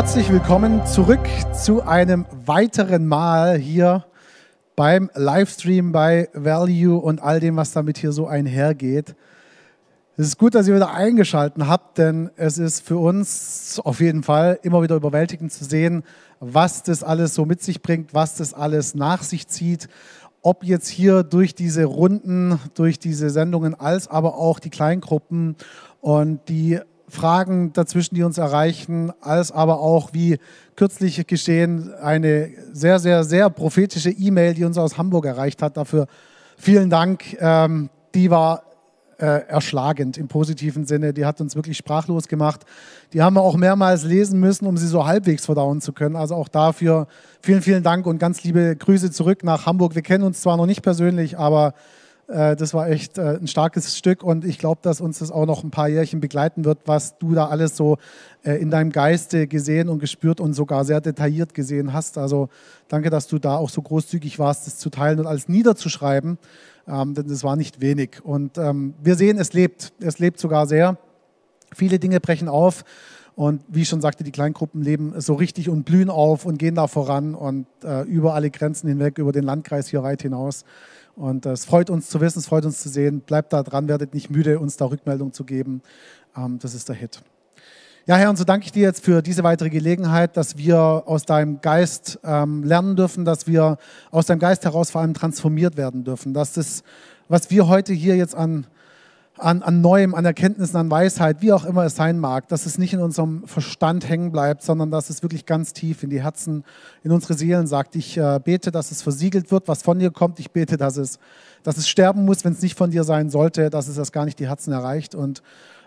Herzlich willkommen zurück zu einem weiteren Mal hier beim Livestream bei Value und all dem, was damit hier so einhergeht. Es ist gut, dass ihr wieder eingeschaltet habt, denn es ist für uns auf jeden Fall immer wieder überwältigend zu sehen, was das alles so mit sich bringt, was das alles nach sich zieht. Ob jetzt hier durch diese Runden, durch diese Sendungen, als aber auch die Kleingruppen und die Fragen dazwischen, die uns erreichen, als aber auch, wie kürzlich geschehen, eine sehr, sehr, sehr prophetische E-Mail, die uns aus Hamburg erreicht hat. Dafür vielen Dank. Ähm, die war äh, erschlagend im positiven Sinne. Die hat uns wirklich sprachlos gemacht. Die haben wir auch mehrmals lesen müssen, um sie so halbwegs verdauen zu können. Also auch dafür vielen, vielen Dank und ganz liebe Grüße zurück nach Hamburg. Wir kennen uns zwar noch nicht persönlich, aber das war echt äh, ein starkes Stück und ich glaube, dass uns das auch noch ein paar Jährchen begleiten wird, was du da alles so äh, in deinem Geiste gesehen und gespürt und sogar sehr detailliert gesehen hast. Also danke, dass du da auch so großzügig warst, das zu teilen und alles niederzuschreiben, ähm, denn das war nicht wenig. Und ähm, wir sehen, es lebt, es lebt sogar sehr. Viele Dinge brechen auf. Und wie ich schon sagte, die Kleingruppen leben so richtig und blühen auf und gehen da voran und äh, über alle Grenzen hinweg, über den Landkreis hier weit hinaus. Und es freut uns zu wissen, es freut uns zu sehen. Bleibt da dran, werdet nicht müde, uns da Rückmeldung zu geben. Ähm, das ist der Hit. Ja, Herr, und so danke ich dir jetzt für diese weitere Gelegenheit, dass wir aus deinem Geist ähm, lernen dürfen, dass wir aus deinem Geist heraus vor allem transformiert werden dürfen. Dass das, was wir heute hier jetzt an, an, an Neuem, an Erkenntnissen, an Weisheit, wie auch immer es sein mag, dass es nicht in unserem Verstand hängen bleibt, sondern dass es wirklich ganz tief in die Herzen, in unsere Seelen sagt. Ich äh, bete, dass es versiegelt wird, was von dir kommt. Ich bete, dass es, dass es sterben muss, wenn es nicht von dir sein sollte, dass es das gar nicht die Herzen erreicht. Und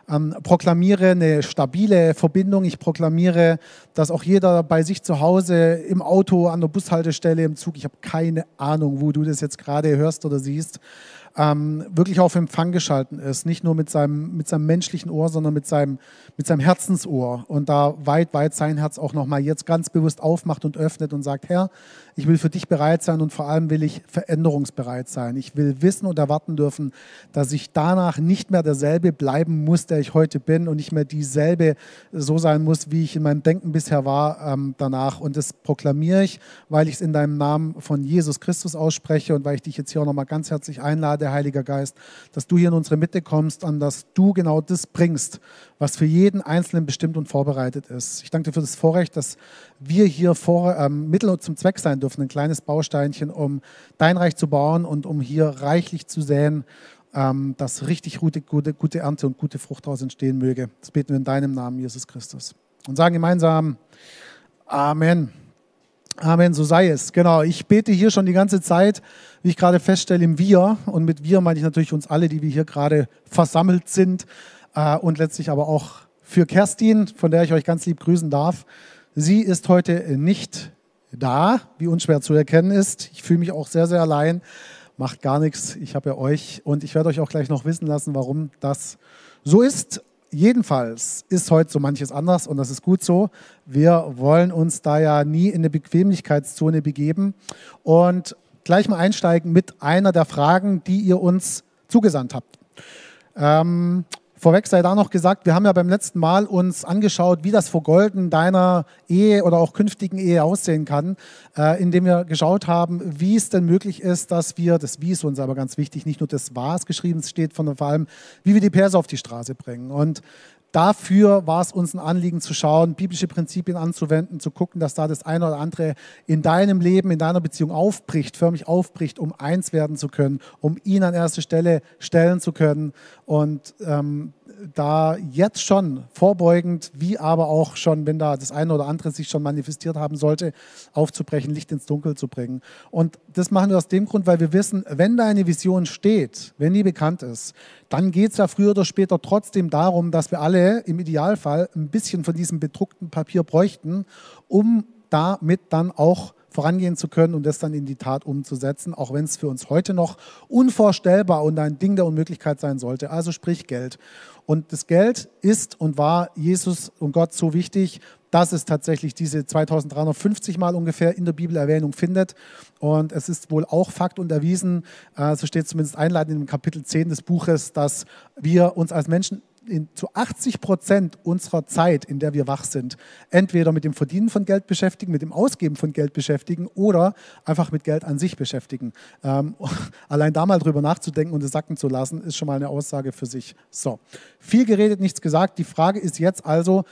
ähm, proklamiere eine stabile Verbindung. Ich proklamiere, dass auch jeder bei sich zu Hause im Auto, an der Bushaltestelle, im Zug, ich habe keine Ahnung, wo du das jetzt gerade hörst oder siehst, ähm, wirklich auf Empfang geschalten ist. Nicht nur mit seinem, mit seinem menschlichen Ohr, sondern mit seinem, mit seinem Herzensohr. Und da weit, weit sein Herz auch nochmal jetzt ganz bewusst aufmacht und öffnet und sagt, Herr, ich will für dich bereit sein und vor allem will ich veränderungsbereit sein. Ich will wissen und erwarten dürfen, dass ich danach nicht mehr derselbe bleiben muss, der ich heute bin und nicht mehr dieselbe so sein muss, wie ich in meinem Denken bisher war ähm, danach. Und das proklamiere ich, weil ich es in deinem Namen von Jesus Christus ausspreche und weil ich dich jetzt hier auch nochmal ganz herzlich einlade, Gnade, Heiliger Geist, dass du hier in unsere Mitte kommst und dass du genau das bringst, was für jeden Einzelnen bestimmt und vorbereitet ist. Ich danke dir für das Vorrecht, dass wir hier vor, ähm, Mittel zum Zweck sein dürfen, ein kleines Bausteinchen, um dein Reich zu bauen und um hier reichlich zu säen, ähm, dass richtig gute, gute, gute Ernte und gute Frucht daraus entstehen möge. Das beten wir in deinem Namen, Jesus Christus. Und sagen gemeinsam Amen. Amen, so sei es. Genau, ich bete hier schon die ganze Zeit, wie ich gerade feststelle, im Wir. Und mit Wir meine ich natürlich uns alle, die wir hier gerade versammelt sind. Äh, und letztlich aber auch für Kerstin, von der ich euch ganz lieb grüßen darf. Sie ist heute nicht da, wie unschwer zu erkennen ist. Ich fühle mich auch sehr, sehr allein. Macht gar nichts. Ich habe ja euch. Und ich werde euch auch gleich noch wissen lassen, warum das so ist jedenfalls ist heute so manches anders und das ist gut so. Wir wollen uns da ja nie in eine Bequemlichkeitszone begeben und gleich mal einsteigen mit einer der Fragen, die ihr uns zugesandt habt. Ähm, Vorweg sei da noch gesagt, wir haben ja beim letzten Mal uns angeschaut, wie das Vergolden deiner Ehe oder auch künftigen Ehe aussehen kann, äh, indem wir geschaut haben, wie es denn möglich ist, dass wir, das Wie ist uns aber ganz wichtig, nicht nur das Was geschrieben steht, sondern vor allem, wie wir die Perser auf die Straße bringen. Und Dafür war es uns ein Anliegen zu schauen, biblische Prinzipien anzuwenden, zu gucken, dass da das eine oder andere in deinem Leben, in deiner Beziehung aufbricht, förmlich aufbricht, um eins werden zu können, um ihn an erste Stelle stellen zu können. Und ähm, da jetzt schon vorbeugend, wie aber auch schon, wenn da das eine oder andere sich schon manifestiert haben sollte, aufzubrechen, Licht ins Dunkel zu bringen. Und das machen wir aus dem Grund, weil wir wissen, wenn da eine Vision steht, wenn die bekannt ist, dann geht es ja früher oder später trotzdem darum, dass wir alle im Idealfall ein bisschen von diesem bedruckten Papier bräuchten, um damit dann auch vorangehen zu können und das dann in die Tat umzusetzen, auch wenn es für uns heute noch unvorstellbar und ein Ding der Unmöglichkeit sein sollte. Also sprich Geld. Und das Geld ist und war Jesus und Gott so wichtig, dass es tatsächlich diese 2350 Mal ungefähr in der Bibel Erwähnung findet. Und es ist wohl auch Fakt und erwiesen, äh, so steht zumindest einleitend im Kapitel 10 des Buches, dass wir uns als Menschen in, zu 80 Prozent unserer Zeit, in der wir wach sind, entweder mit dem Verdienen von Geld beschäftigen, mit dem Ausgeben von Geld beschäftigen oder einfach mit Geld an sich beschäftigen. Ähm, allein da mal drüber nachzudenken und es sacken zu lassen, ist schon mal eine Aussage für sich. So, viel geredet, nichts gesagt. Die Frage ist jetzt also,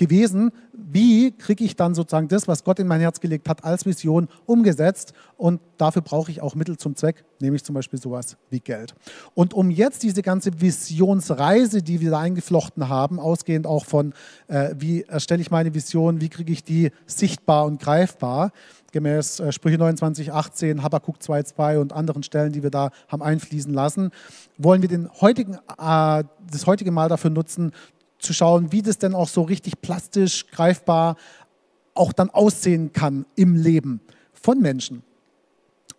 gewesen, wie kriege ich dann sozusagen das, was Gott in mein Herz gelegt hat, als Vision umgesetzt. Und dafür brauche ich auch Mittel zum Zweck, nämlich zum Beispiel sowas wie Geld. Und um jetzt diese ganze Visionsreise, die wir da eingeflochten haben, ausgehend auch von, äh, wie erstelle ich meine Vision, wie kriege ich die sichtbar und greifbar, gemäß äh, Sprüche 29, 18, Habakkuk 2,2 und anderen Stellen, die wir da haben einfließen lassen, wollen wir den heutigen, äh, das heutige Mal dafür nutzen, zu schauen, wie das denn auch so richtig plastisch, greifbar auch dann aussehen kann im Leben von Menschen.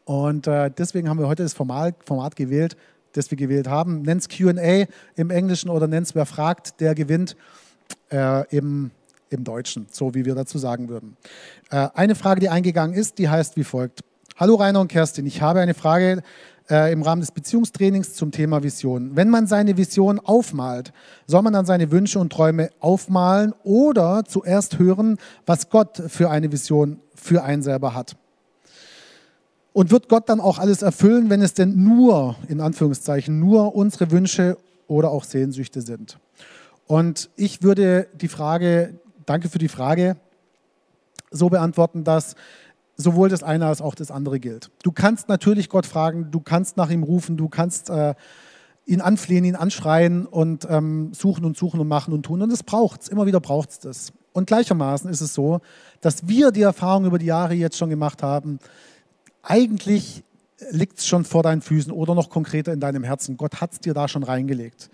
Und äh, deswegen haben wir heute das Format, Format gewählt, das wir gewählt haben. Nennt es QA im Englischen oder nennt es Wer fragt, der gewinnt äh, im, im Deutschen, so wie wir dazu sagen würden. Äh, eine Frage, die eingegangen ist, die heißt wie folgt. Hallo Rainer und Kerstin, ich habe eine Frage äh, im Rahmen des Beziehungstrainings zum Thema Vision. Wenn man seine Vision aufmalt, soll man dann seine Wünsche und Träume aufmalen oder zuerst hören, was Gott für eine Vision für einen selber hat? Und wird Gott dann auch alles erfüllen, wenn es denn nur, in Anführungszeichen, nur unsere Wünsche oder auch Sehnsüchte sind? Und ich würde die Frage, danke für die Frage, so beantworten, dass sowohl das eine als auch das andere gilt. Du kannst natürlich Gott fragen, du kannst nach ihm rufen, du kannst äh, ihn anflehen, ihn anschreien und ähm, suchen und suchen und machen und tun. Und es braucht es, immer wieder braucht es das. Und gleichermaßen ist es so, dass wir die Erfahrung über die Jahre jetzt schon gemacht haben, eigentlich liegt es schon vor deinen Füßen oder noch konkreter in deinem Herzen. Gott hat es dir da schon reingelegt.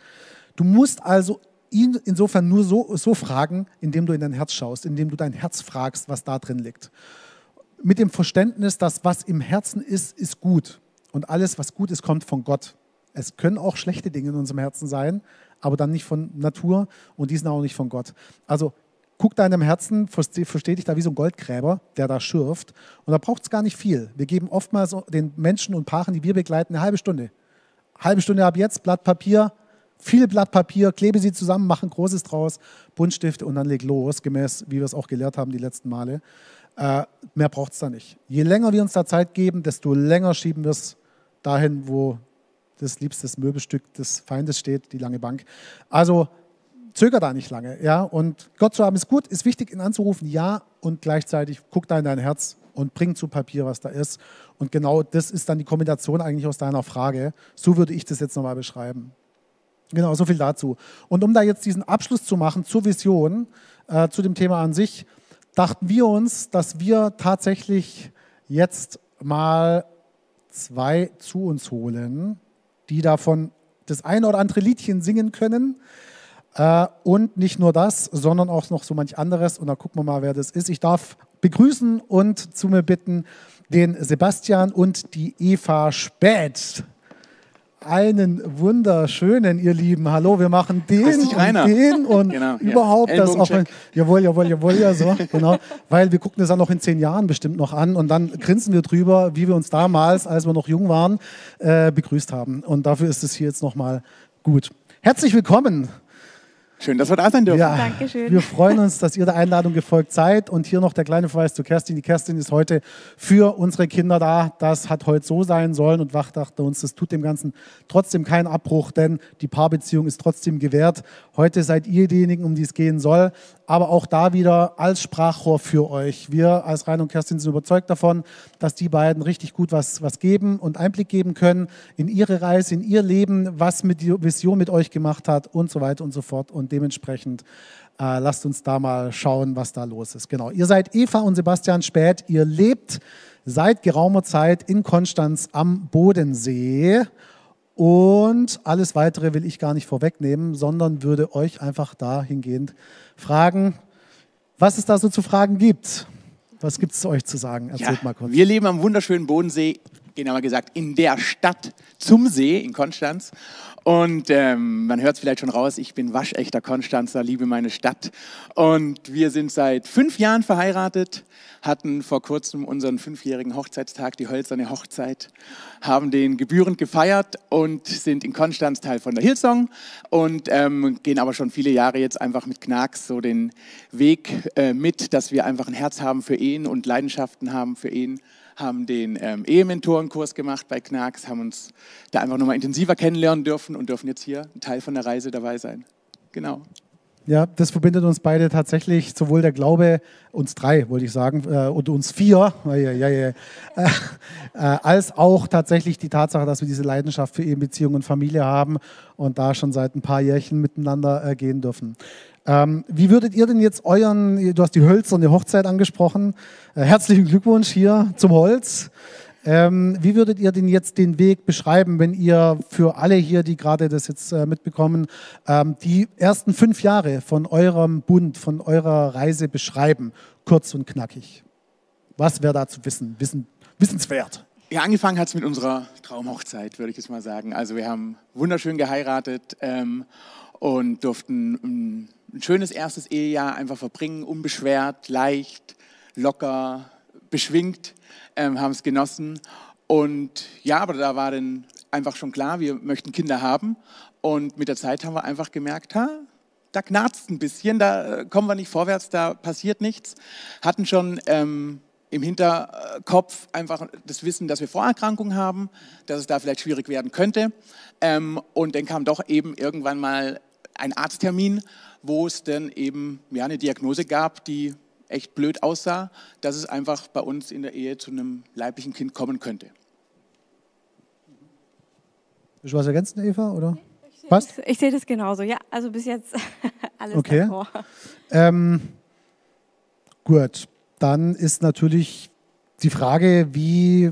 Du musst also ihn insofern nur so, so fragen, indem du in dein Herz schaust, indem du dein Herz fragst, was da drin liegt mit dem Verständnis, dass was im Herzen ist, ist gut. Und alles, was gut ist, kommt von Gott. Es können auch schlechte Dinge in unserem Herzen sein, aber dann nicht von Natur und die sind auch nicht von Gott. Also guck da in deinem Herzen, versteh dich da wie so ein Goldgräber, der da schürft. Und da braucht es gar nicht viel. Wir geben oftmals den Menschen und Paaren, die wir begleiten, eine halbe Stunde. Halbe Stunde ab jetzt, Blatt Papier, viel Blatt Papier, klebe sie zusammen, machen Großes draus, Buntstifte und dann leg los, gemäß wie wir es auch gelehrt haben die letzten Male. Äh, mehr braucht es da nicht. Je länger wir uns da Zeit geben, desto länger schieben wir es dahin, wo das liebste Möbelstück des Feindes steht, die lange Bank. Also zöger da nicht lange. Ja? Und Gott zu haben ist gut, ist wichtig, ihn anzurufen, ja, und gleichzeitig guck da in dein Herz und bring zu Papier, was da ist. Und genau das ist dann die Kombination eigentlich aus deiner Frage. So würde ich das jetzt nochmal beschreiben. Genau, so viel dazu. Und um da jetzt diesen Abschluss zu machen zur Vision, äh, zu dem Thema an sich, dachten wir uns, dass wir tatsächlich jetzt mal zwei zu uns holen, die davon das eine oder andere Liedchen singen können. Äh, und nicht nur das, sondern auch noch so manch anderes. Und da gucken wir mal, wer das ist. Ich darf begrüßen und zu mir bitten den Sebastian und die Eva Späth. Einen wunderschönen, ihr Lieben. Hallo, wir machen den dich, und den und Genau, ja. überhaupt das auch. Jawohl, jawohl, jawohl, ja, so, genau. Weil wir gucken das dann noch in zehn Jahren bestimmt noch an und dann grinsen wir drüber, wie wir uns damals, als wir noch jung waren, äh, begrüßt haben. Und dafür ist es hier jetzt nochmal gut. Herzlich willkommen. Schön, dass wir da sein dürfen. Ja, Dankeschön. wir freuen uns, dass ihr der Einladung gefolgt seid. Und hier noch der kleine Verweis zu Kerstin. Die Kerstin ist heute für unsere Kinder da. Das hat heute so sein sollen und Wach dachte uns, das tut dem Ganzen trotzdem keinen Abbruch, denn die Paarbeziehung ist trotzdem gewährt. Heute seid ihr diejenigen, um die es gehen soll. Aber auch da wieder als Sprachrohr für euch. Wir als Rainer und Kerstin sind überzeugt davon, dass die beiden richtig gut was, was geben und Einblick geben können in ihre Reise, in ihr Leben, was mit die Vision mit euch gemacht hat und so weiter und so fort. Und dementsprechend äh, lasst uns da mal schauen, was da los ist. Genau. Ihr seid Eva und Sebastian Späth. Ihr lebt seit geraumer Zeit in Konstanz am Bodensee. Und alles weitere will ich gar nicht vorwegnehmen, sondern würde euch einfach dahingehend fragen, was es da so zu fragen gibt. Was gibt es euch zu sagen? Erzählt Ja, mal kurz. wir leben am wunderschönen Bodensee, genauer gesagt in der Stadt zum See in Konstanz. Und ähm, man hört es vielleicht schon raus, ich bin waschechter Konstanzer, liebe meine Stadt. Und wir sind seit fünf Jahren verheiratet, hatten vor kurzem unseren fünfjährigen Hochzeitstag, die hölzerne Hochzeit, haben den gebührend gefeiert und sind in Konstanz Teil von der Hillsong und ähm, gehen aber schon viele Jahre jetzt einfach mit Knacks so den Weg äh, mit, dass wir einfach ein Herz haben für Ehen und Leidenschaften haben für Ehen haben den ähm, Ehementorenkurs gemacht bei Knacks, haben uns da einfach nochmal intensiver kennenlernen dürfen und dürfen jetzt hier ein Teil von der Reise dabei sein. Genau. Ja, das verbindet uns beide tatsächlich, sowohl der Glaube, uns drei, wollte ich sagen, äh, und uns vier, äh, äh, als auch tatsächlich die Tatsache, dass wir diese Leidenschaft für Ehebeziehung und Familie haben und da schon seit ein paar Jährchen miteinander äh, gehen dürfen. Ähm, wie würdet ihr denn jetzt euren, du hast die hölzerne Hochzeit angesprochen, äh, herzlichen Glückwunsch hier zum Holz. Ähm, wie würdet ihr denn jetzt den Weg beschreiben, wenn ihr für alle hier, die gerade das jetzt äh, mitbekommen, ähm, die ersten fünf Jahre von eurem Bund, von eurer Reise beschreiben, kurz und knackig? Was wäre da zu wissen, wissen wissenswert? Ja, angefangen hat es mit unserer Traumhochzeit, würde ich jetzt mal sagen. Also wir haben wunderschön geheiratet ähm, und durften ein, schönes erstes Ehejahr einfach verbringen, unbeschwert, leicht, locker, beschwingt, ähm, haben es genossen. Und ja, aber da war dann einfach schon klar, wir möchten Kinder haben. Und mit der Zeit haben wir einfach gemerkt, ha, da knarzt ein bisschen, da äh, kommen wir nicht vorwärts, da passiert nichts. Hatten schon ähm, im Hinterkopf einfach das Wissen, dass wir Vorerkrankungen haben, dass es da vielleicht schwierig werden könnte. Ähm, und dann kam doch eben irgendwann mal ein Arzttermin, wo es dann eben ja, eine Diagnose gab, die echt blöd aussah, dass es einfach bei uns in der Ehe zu einem leiblichen Kind kommen könnte. Willst du was ergänzen, Eva? Oder? Passt? Ich sehe das genauso, ja. Also bis jetzt alles Okay. davor. Ähm, gut, dann ist natürlich die Frage, wie.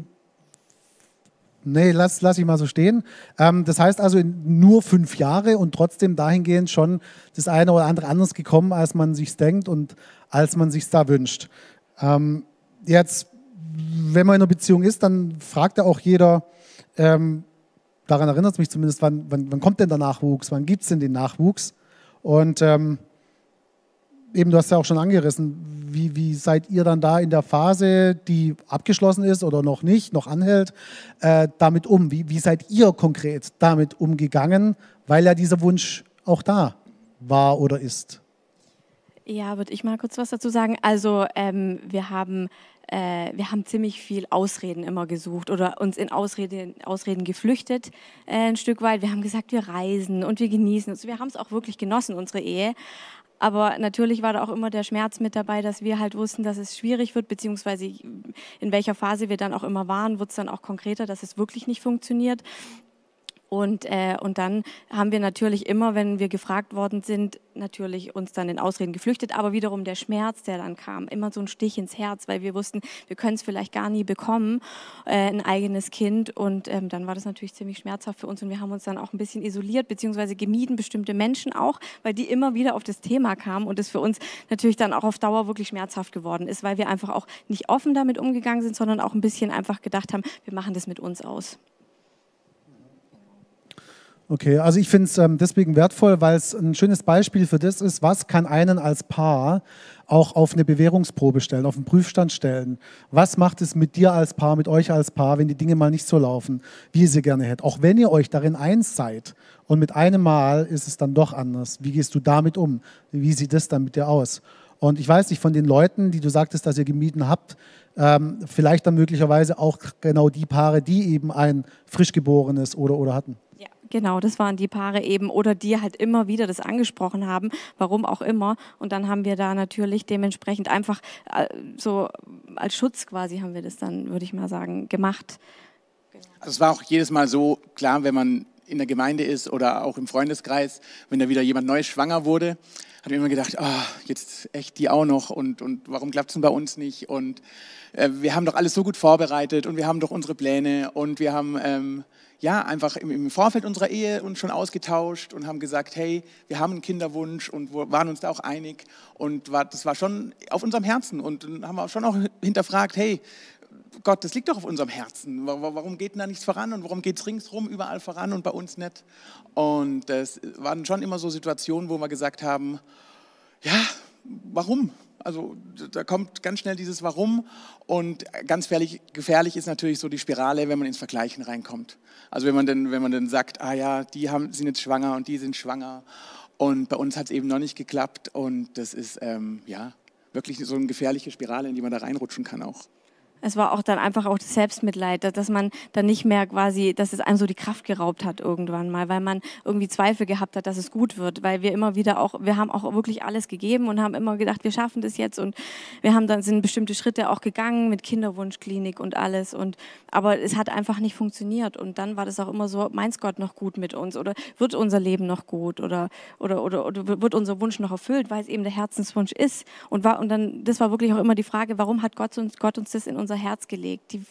Nee, lass, lass ich mal so stehen. Ähm, das heißt also nur fünf Jahre und trotzdem dahingehend schon das eine oder andere anders gekommen, als man sich denkt und als man sich da wünscht. Ähm, jetzt, wenn man in einer Beziehung ist, dann fragt ja auch jeder, ähm, daran erinnert es mich zumindest, wann, wann, wann kommt denn der Nachwuchs, wann gibt es denn den Nachwuchs? Und ähm, eben, du hast ja auch schon angerissen, wie, wie seid ihr dann da in der Phase, die abgeschlossen ist oder noch nicht, noch anhält, äh, damit um? Wie, wie seid ihr konkret damit umgegangen, weil ja dieser Wunsch auch da war oder ist? Ja, würde ich mal kurz was dazu sagen. Also ähm, wir haben äh, wir haben ziemlich viel Ausreden immer gesucht oder uns in Ausreden, Ausreden geflüchtet äh, ein Stück weit. Wir haben gesagt, wir reisen und wir genießen es. Wir haben es auch wirklich genossen, unsere Ehe. Aber natürlich war da auch immer der Schmerz mit dabei, dass wir halt wussten, dass es schwierig wird, beziehungsweise in welcher Phase wir dann auch immer waren, wird es dann auch konkreter, dass es wirklich nicht funktioniert. Und, äh, und dann haben wir natürlich immer, wenn wir gefragt worden sind, natürlich uns dann in Ausreden geflüchtet, aber wiederum der Schmerz, der dann kam, immer so ein Stich ins Herz, weil wir wussten, wir können es vielleicht gar nie bekommen, äh, ein eigenes Kind. Und ähm, dann war das natürlich ziemlich schmerzhaft für uns und wir haben uns dann auch ein bisschen isoliert, beziehungsweise gemieden bestimmte Menschen auch, weil die immer wieder auf das Thema kamen und es für uns natürlich dann auch auf Dauer wirklich schmerzhaft geworden ist, weil wir einfach auch nicht offen damit umgegangen sind, sondern auch ein bisschen einfach gedacht haben, wir machen das mit uns aus. Okay, also ich finde es ähm, deswegen wertvoll, weil es ein schönes Beispiel für das ist, was kann einen als Paar auch auf eine Bewährungsprobe stellen, auf einen Prüfstand stellen. Was macht es mit dir als Paar, mit euch als Paar, wenn die Dinge mal nicht so laufen, wie ihr sie gerne hättet? Auch wenn ihr euch darin eins seid und mit einem Mal ist es dann doch anders. Wie gehst du damit um? Wie sieht das dann mit dir aus? Und ich weiß nicht, von den Leuten, die du sagtest, dass ihr gemieden habt, ähm, vielleicht dann möglicherweise auch genau die Paare, die eben ein frischgeborenes oder oder hatten. Genau, das waren die Paare eben oder die halt immer wieder das angesprochen haben, warum auch immer. Und dann haben wir da natürlich dementsprechend einfach äh, so als Schutz quasi haben wir das dann, würde ich mal sagen, gemacht. Genau. Also es war auch jedes Mal so klar, wenn man in der Gemeinde ist oder auch im Freundeskreis, wenn da wieder jemand Neues schwanger wurde, hat man immer gedacht, oh, jetzt echt die auch noch und, und warum klappt es denn bei uns nicht? Und äh, wir haben doch alles so gut vorbereitet und wir haben doch unsere Pläne und wir haben ähm, ja, einfach im, Vorfeld unserer Ehe uns schon ausgetauscht und haben gesagt, hey, wir haben einen Kinderwunsch und waren uns da auch einig und das war schon auf unserem Herzen und dann haben wir schon auch hinterfragt, hey, Gott, das liegt doch auf unserem Herzen. Warum geht denn da nichts voran und warum geht es ringsherum überall voran und bei uns nicht? Und das waren schon immer so Situationen, wo wir gesagt haben, ja, warum? Also da kommt ganz schnell dieses Warum und ganz gefährlich, gefährlich ist natürlich so die Spirale, wenn man ins Vergleichen reinkommt. Also wenn man dann, wenn man dann sagt, ah ja, die haben, sind jetzt schwanger und die sind schwanger und bei uns hat es eben noch nicht geklappt und das ist ähm, ja wirklich so eine gefährliche Spirale, in die man da reinrutschen kann auch es war auch dann einfach auch das Selbstmitleid, dass man dann nicht mehr quasi, dass es einem so die Kraft geraubt hat irgendwann mal, weil man irgendwie Zweifel gehabt hat, dass es gut wird, weil wir immer wieder auch, wir haben auch wirklich alles gegeben und haben immer gedacht, wir schaffen das jetzt und wir haben dann sind bestimmte Schritte auch gegangen mit Kinderwunschklinik und alles und aber es hat einfach nicht funktioniert und dann war das auch immer so, meint Gott noch gut mit uns oder wird unser Leben noch gut oder oder oder, oder wird unser Wunsch noch erfüllt, weil es eben der Herzenswunsch ist und war und dann das war wirklich auch immer die Frage, warum hat Gott uns Gott uns das in unser Herz gelegt, die,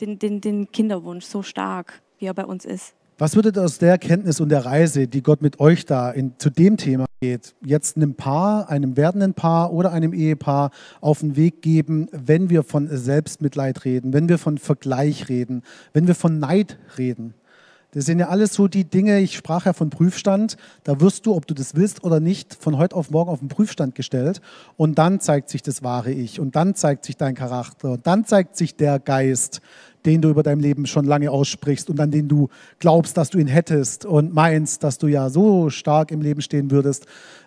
den, den, den Kinderwunsch so stark, wie er bei uns ist. Was würdet aus der Erkenntnis und der Reise, die Gott mit euch da in, zu dem Thema geht, jetzt einem Paar, einem werdenden Paar oder einem Ehepaar auf den Weg geben, wenn wir von Selbstmitleid reden, wenn wir von Vergleich reden, wenn wir von Neid reden? Das sind ja alles so die Dinge, ich sprach ja von Prüfstand, da wirst du, ob du das willst oder nicht, von heute auf morgen auf den Prüfstand gestellt und dann zeigt sich das wahre Ich und dann zeigt sich dein Charakter und dann zeigt sich der Geist, den du über dein Leben schon lange aussprichst und an den du glaubst, dass du ihn hättest und meinst, dass du ja so stark im Leben stehen würdest.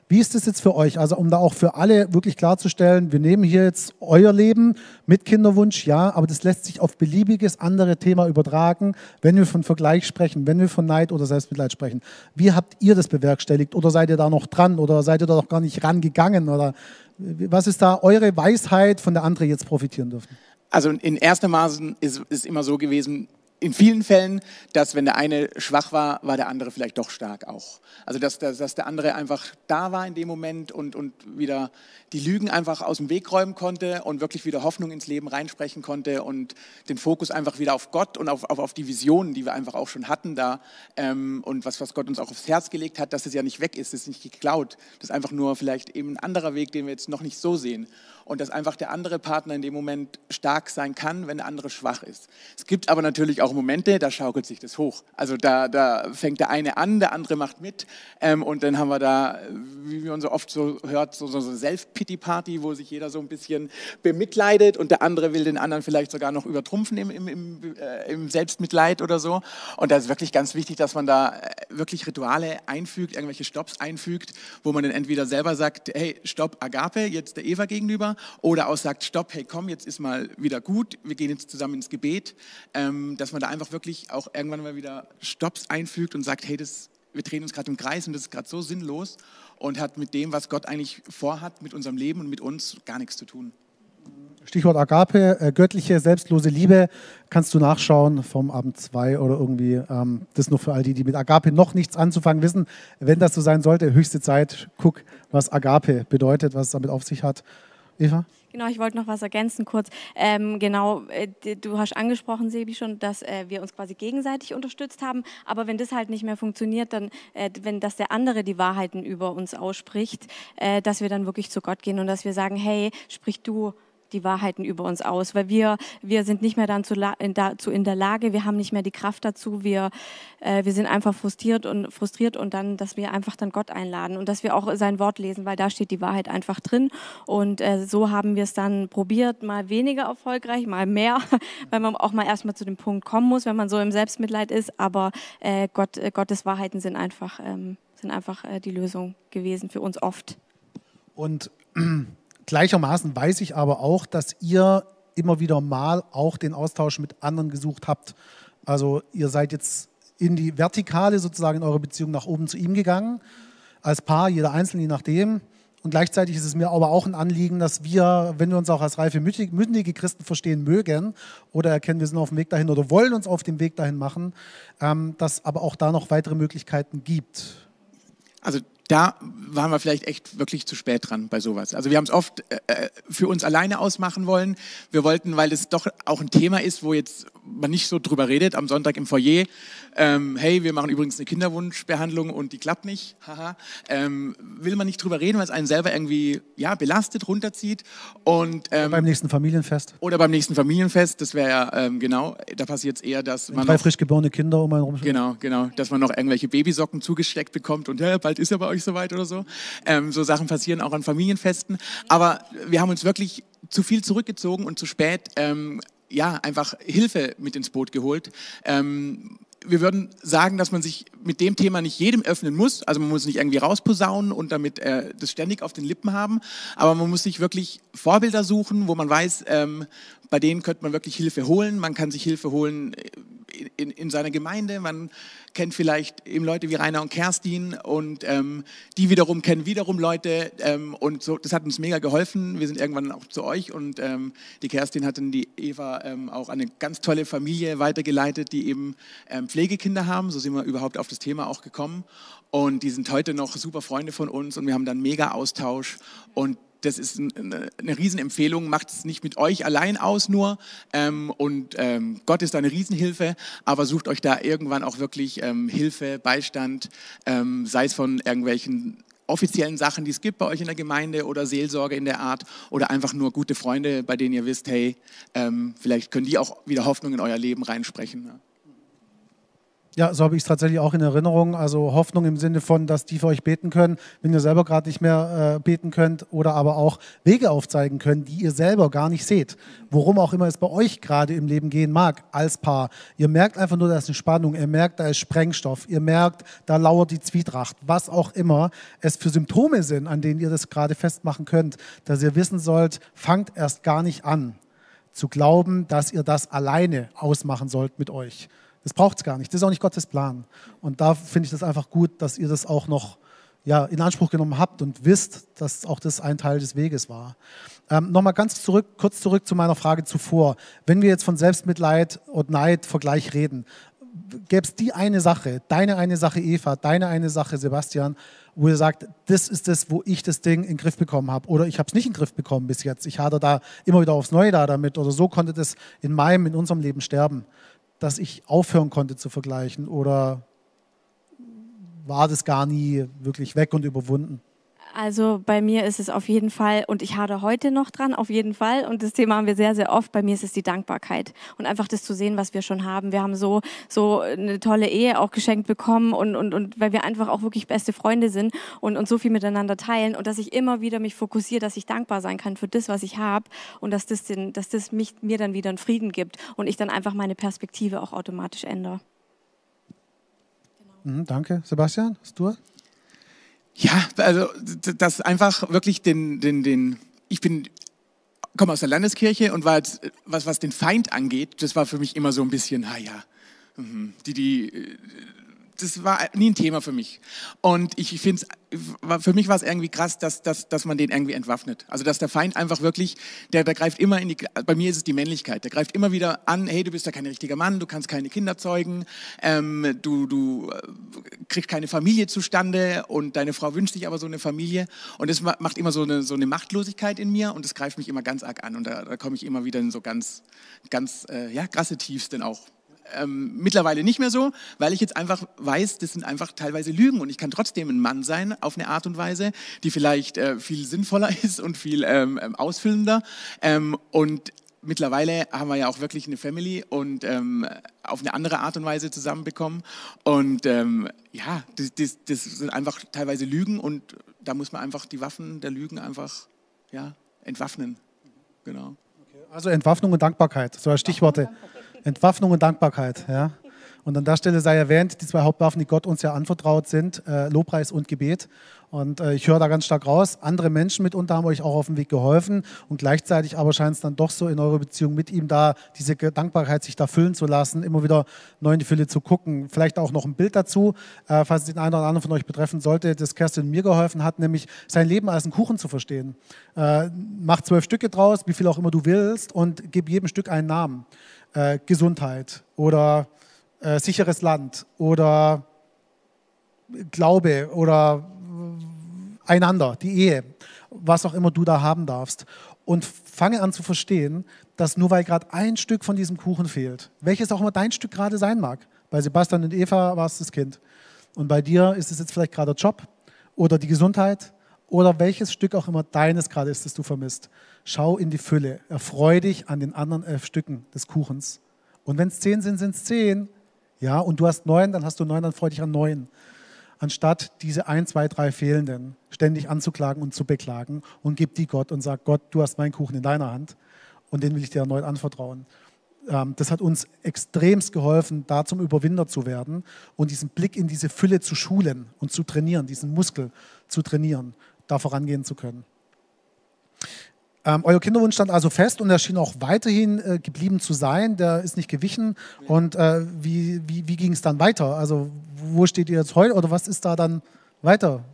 Wie ist das jetzt für euch? Also um da auch für alle wirklich klarzustellen, wir nehmen hier jetzt euer Leben mit Kinderwunsch, ja, aber das lässt sich auf beliebiges andere Thema übertragen, wenn wir von Vergleich sprechen, wenn wir von Neid oder Selbstmitleid sprechen. Wie habt ihr das bewerkstelligt oder seid ihr da noch dran oder seid ihr da noch gar nicht rangegangen oder was ist da eure Weisheit, von der andere jetzt profitieren dürfen? Also in erster Maßen ist es immer so gewesen, in vielen Fällen, dass wenn der eine schwach war, war der andere vielleicht doch stark auch. Also dass, dass, dass der andere einfach da war in dem Moment und, und wieder die Lügen einfach aus dem Weg räumen konnte und wirklich wieder Hoffnung ins Leben reinsprechen konnte und den Fokus einfach wieder auf Gott und auf, auf, auf die Visionen, die wir einfach auch schon hatten da ähm, und was, was Gott uns auch aufs Herz gelegt hat, dass es ja nicht weg ist, es ist nicht geklaut, das ist einfach nur vielleicht eben ein anderer Weg, den wir jetzt noch nicht so sehen und dass einfach der andere Partner in dem Moment stark sein kann, wenn der andere schwach ist. Es gibt aber natürlich auch Momente, da schaukelt sich das hoch. Also da, da fängt der eine an, der andere macht mit ähm, und dann haben wir da wie man so oft so hört, so, so eine Self-Pity-Party, wo sich jeder so ein bisschen bemitleidet und der andere will den anderen vielleicht sogar noch übertrumpfen im, im, im, äh, im Selbstmitleid oder so. Und da ist wirklich ganz wichtig, dass man da äh, wirklich Rituale einfügt, irgendwelche Stops einfügt, wo man dann entweder selber sagt, hey, stopp, Agape, jetzt der Eva gegenüber, oder auch sagt, stopp, hey, komm, jetzt ist mal wieder gut, wir gehen jetzt zusammen ins Gebet, ähm, dass man da einfach wirklich auch irgendwann mal wieder Stops einfügt und sagt, hey, das wir drehen uns gerade im Kreis und das ist gerade so sinnlos und hat mit dem, was Gott eigentlich vorhat, mit unserem Leben und mit uns gar nichts zu tun. Stichwort Agape, äh, göttliche, selbstlose Liebe, kannst du nachschauen vom Abend 2 oder irgendwie. Ähm, das nur für all die, die mit Agape noch nichts anzufangen wissen. Wenn das so sein sollte, höchste Zeit, guck, was Agape bedeutet, was es damit auf sich hat. Eva? Genau, ich wollte noch was ergänzen kurz. Ähm, genau, äh, du hast angesprochen, Sebi, schon, dass äh, wir uns quasi gegenseitig unterstützt haben. Aber wenn das halt nicht mehr funktioniert, dann, äh, wenn das der andere die Wahrheiten über uns ausspricht, äh, dass wir dann wirklich zu Gott gehen und dass wir sagen, hey, sprich du die Wahrheiten über uns aus, weil wir, wir sind nicht mehr dann dazu in der Lage, wir haben nicht mehr die Kraft dazu, wir, äh, wir sind einfach frustriert und frustriert und dann, dass wir einfach dann Gott einladen und dass wir auch sein Wort lesen, weil da steht die Wahrheit einfach drin und äh, so haben wir es dann probiert, mal weniger erfolgreich, mal mehr, weil man auch mal erstmal zu dem Punkt kommen muss, wenn man so im Selbstmitleid ist, aber äh, Gott, Gottes Wahrheiten sind einfach, ähm, sind einfach die Lösung gewesen für uns oft. Und Gleichermaßen weiß ich aber auch, dass ihr immer wieder mal auch den Austausch mit anderen gesucht habt. Also ihr seid jetzt in die Vertikale sozusagen in eurer Beziehung nach oben zu ihm gegangen, als Paar, jeder Einzelne, je nachdem. Und gleichzeitig ist es mir aber auch ein Anliegen, dass wir, wenn wir uns auch als reife, mündige Christen verstehen mögen oder erkennen, wir sind auf dem Weg dahin oder wollen uns auf dem Weg dahin machen, ähm, dass aber auch da noch weitere Möglichkeiten gibt. Also da waren wir vielleicht echt wirklich zu spät dran bei sowas. Also wir haben es oft äh, äh, für uns alleine ausmachen wollen. Wir wollten, weil es doch auch ein Thema ist, wo jetzt man nicht so drüber redet, am Sonntag im Foyer, ähm, hey, wir machen übrigens eine Kinderwunschbehandlung und die klappt nicht, haha, ähm, will man nicht drüber reden, weil es einen selber irgendwie ja, belastet, runterzieht. Und, ähm, beim nächsten Familienfest. Oder beim nächsten Familienfest, das wäre ja, ähm, genau, da passiert es eher, dass Wenn man... Drei frisch geborene Kinder um einen rumstehen. Genau, genau, dass man noch irgendwelche Babysocken zugesteckt bekommt und ja, bald ist er bei euch soweit oder so. Ähm, so Sachen passieren auch an Familienfesten. Aber wir haben uns wirklich zu viel zurückgezogen und zu spät ähm, ja, einfach Hilfe mit ins Boot geholt. Ähm, wir würden sagen, dass man sich mit dem Thema nicht jedem öffnen muss. Also man muss nicht irgendwie rausposaunen und damit äh, das ständig auf den Lippen haben. Aber man muss sich wirklich Vorbilder suchen, wo man weiß, ähm, bei denen könnte man wirklich Hilfe holen. Man kann sich Hilfe holen äh, in, in seiner Gemeinde. Man kennt vielleicht eben Leute wie Rainer und Kerstin und ähm, die wiederum kennen wiederum Leute ähm, und so, das hat uns mega geholfen. Wir sind irgendwann auch zu euch und ähm, die Kerstin hat dann die Eva ähm, auch eine ganz tolle Familie weitergeleitet, die eben ähm, Pflegekinder haben. So sind wir überhaupt auf das Thema auch gekommen und die sind heute noch super Freunde von uns und wir haben dann mega Austausch und das ist eine, eine Riesenempfehlung. Macht es nicht mit euch allein aus nur. Ähm, und ähm, Gott ist da eine Riesenhilfe, aber sucht euch da irgendwann auch wirklich ähm, Hilfe, Beistand, ähm, sei es von irgendwelchen offiziellen Sachen, die es gibt bei euch in der Gemeinde oder Seelsorge in der Art oder einfach nur gute Freunde, bei denen ihr wisst, hey, ähm, vielleicht können die auch wieder Hoffnung in euer Leben reinsprechen. Ne? Ja, so habe ich es tatsächlich auch in Erinnerung. Also Hoffnung im Sinne von, dass die für euch beten können, wenn ihr selber gerade nicht mehr äh, beten könnt oder aber auch Wege aufzeigen können, die ihr selber gar nicht seht. Worum auch immer es bei euch gerade im Leben gehen mag als Paar. Ihr merkt einfach nur, da ist eine Spannung. Ihr merkt, da ist Sprengstoff. Ihr merkt, da lauert die Zwietracht. Was auch immer es für Symptome sind, an denen ihr das gerade festmachen könnt, dass ihr wissen sollt, fangt erst gar nicht an zu glauben, dass ihr das alleine ausmachen sollt mit euch das braucht es gar nicht. Das ist auch nicht Gottes Plan. Und da finde ich das einfach gut, dass ihr das auch noch ja, in Anspruch genommen habt und wisst, dass auch das ein Teil des Weges war. Ähm, Nochmal ganz zurück, kurz zurück zu meiner Frage zuvor. Wenn wir jetzt von Selbstmitleid und Neid, Vergleich reden, gäbe es die eine Sache, deine eine Sache Eva, deine eine Sache Sebastian, wo ihr sagt, das ist das, wo ich das Ding in den Griff bekommen habe oder ich habe es nicht in den Griff bekommen bis jetzt. Ich hatte da immer wieder aufs Neue da damit oder so konnte das in meinem, in unserem Leben sterben dass ich aufhören konnte zu vergleichen oder war das gar nie wirklich weg und überwunden? Also bei mir ist es auf jeden Fall, und ich hadere heute noch dran, auf jeden Fall, und das Thema haben wir sehr, sehr oft, bei mir ist es die Dankbarkeit und einfach das zu sehen, was wir schon haben. Wir haben so, so eine tolle Ehe auch geschenkt bekommen und, und, und weil wir einfach auch wirklich beste Freunde sind und, und so viel miteinander teilen und dass ich immer wieder mich fokussiere, dass ich dankbar sein kann für das, was ich habe und dass das, den, dass das mich, mir dann wieder einen Frieden gibt und ich dann einfach meine Perspektive auch automatisch ändere. Mhm, danke. Sebastian, hast du? Ja, also das einfach wirklich den, den, den, ich bin, komme aus der Landeskirche und war jetzt, was, was den Feind angeht, das war für mich immer so ein bisschen, naja, mhm, die, die, das war nie ein Thema für mich. Und ich finde für mich war es irgendwie krass, dass, dass, dass man den irgendwie entwaffnet. Also dass der Feind einfach wirklich, der, der greift immer in die, bei mir ist es die Männlichkeit, der greift immer wieder an, hey, du bist ja kein richtiger Mann, du kannst keine Kinder zeugen, ähm, du, du äh, kriegst keine Familie zustande und deine Frau wünscht sich aber so eine Familie. Und das macht immer so eine, so eine Machtlosigkeit in mir und das greift mich immer ganz arg an. Und da, da komme ich immer wieder in so ganz, ganz äh, ja, krasse Tiefs denn auch ähm, mittlerweile nicht mehr so, weil ich jetzt einfach weiß, das sind einfach teilweise Lügen und ich kann trotzdem ein Mann sein auf eine Art und Weise, die vielleicht äh, viel sinnvoller ist und viel ähm, ähm, ausfüllender. Ähm, und mittlerweile haben wir ja auch wirklich eine Family und ähm, auf eine andere Art und Weise zusammenbekommen. Und ähm, ja, das, das, das, sind einfach teilweise Lügen und da muss man einfach die Waffen der Lügen einfach ja, entwaffnen. Genau. Also Entwaffnung und Dankbarkeit, so als Stichworte. Entwaffnung und Dankbarkeit. Ja? Und an der Stelle sei erwähnt, die zwei Hauptwaffen, die Gott uns ja anvertraut sind, äh, Lobpreis und Gebet. Und äh, ich höre da ganz stark raus, andere Menschen mitunter haben euch auch auf dem Weg geholfen und gleichzeitig aber scheint es dann doch so in eurer Beziehung mit ihm da, diese Dankbarkeit sich da füllen zu lassen, immer wieder neu in die Fülle zu gucken. Vielleicht auch noch ein Bild dazu, äh, falls es den einen oder anderen von euch betreffen sollte, das Kerstin mir geholfen hat, nämlich sein Leben als einen Kuchen zu verstehen. Äh, mach zwölf Stücke draus, wie viel auch immer du willst und gib jedem Stück einen Namen äh, Gesundheit oder äh, sicheres Land oder Glaube oder einander, die Ehe, was auch immer du da haben darfst. Und fange an zu verstehen, dass nur weil gerade ein Stück von diesem Kuchen fehlt, welches auch immer dein Stück gerade sein mag, bei Sebastian und Eva war es das Kind. Und bei dir ist es jetzt vielleicht gerade der Job oder die Gesundheit oder welches Stück auch immer deines gerade ist, das du vermisst. Schau in die Fülle. Erfreu dich an den anderen elf Stücken des Kuchens. Und wenn es zehn sind, sind es zehn. Ja, und du hast neun, dann hast du neun, dann freu dich an neun. Anstatt diese ein, zwei, drei fehlenden ständig anzuklagen und zu beklagen und gib die Gott und sag, Gott, du hast meinen Kuchen in deiner Hand und den will ich dir erneut anvertrauen. Ähm, das hat uns extremst geholfen, da zum Überwinder zu werden und diesen Blick in diese Fülle zu schulen und zu trainieren, diesen Muskel zu trainieren, da vorangehen zu können. Ähm, euer Kinderwunsch stand also fest und er schien auch weiterhin äh, geblieben zu sein. Der ist nicht gewichen. Und äh, wie, wie, wie ging es dann weiter? Also, wo steht ihr jetzt heute oder was ist da dann weiter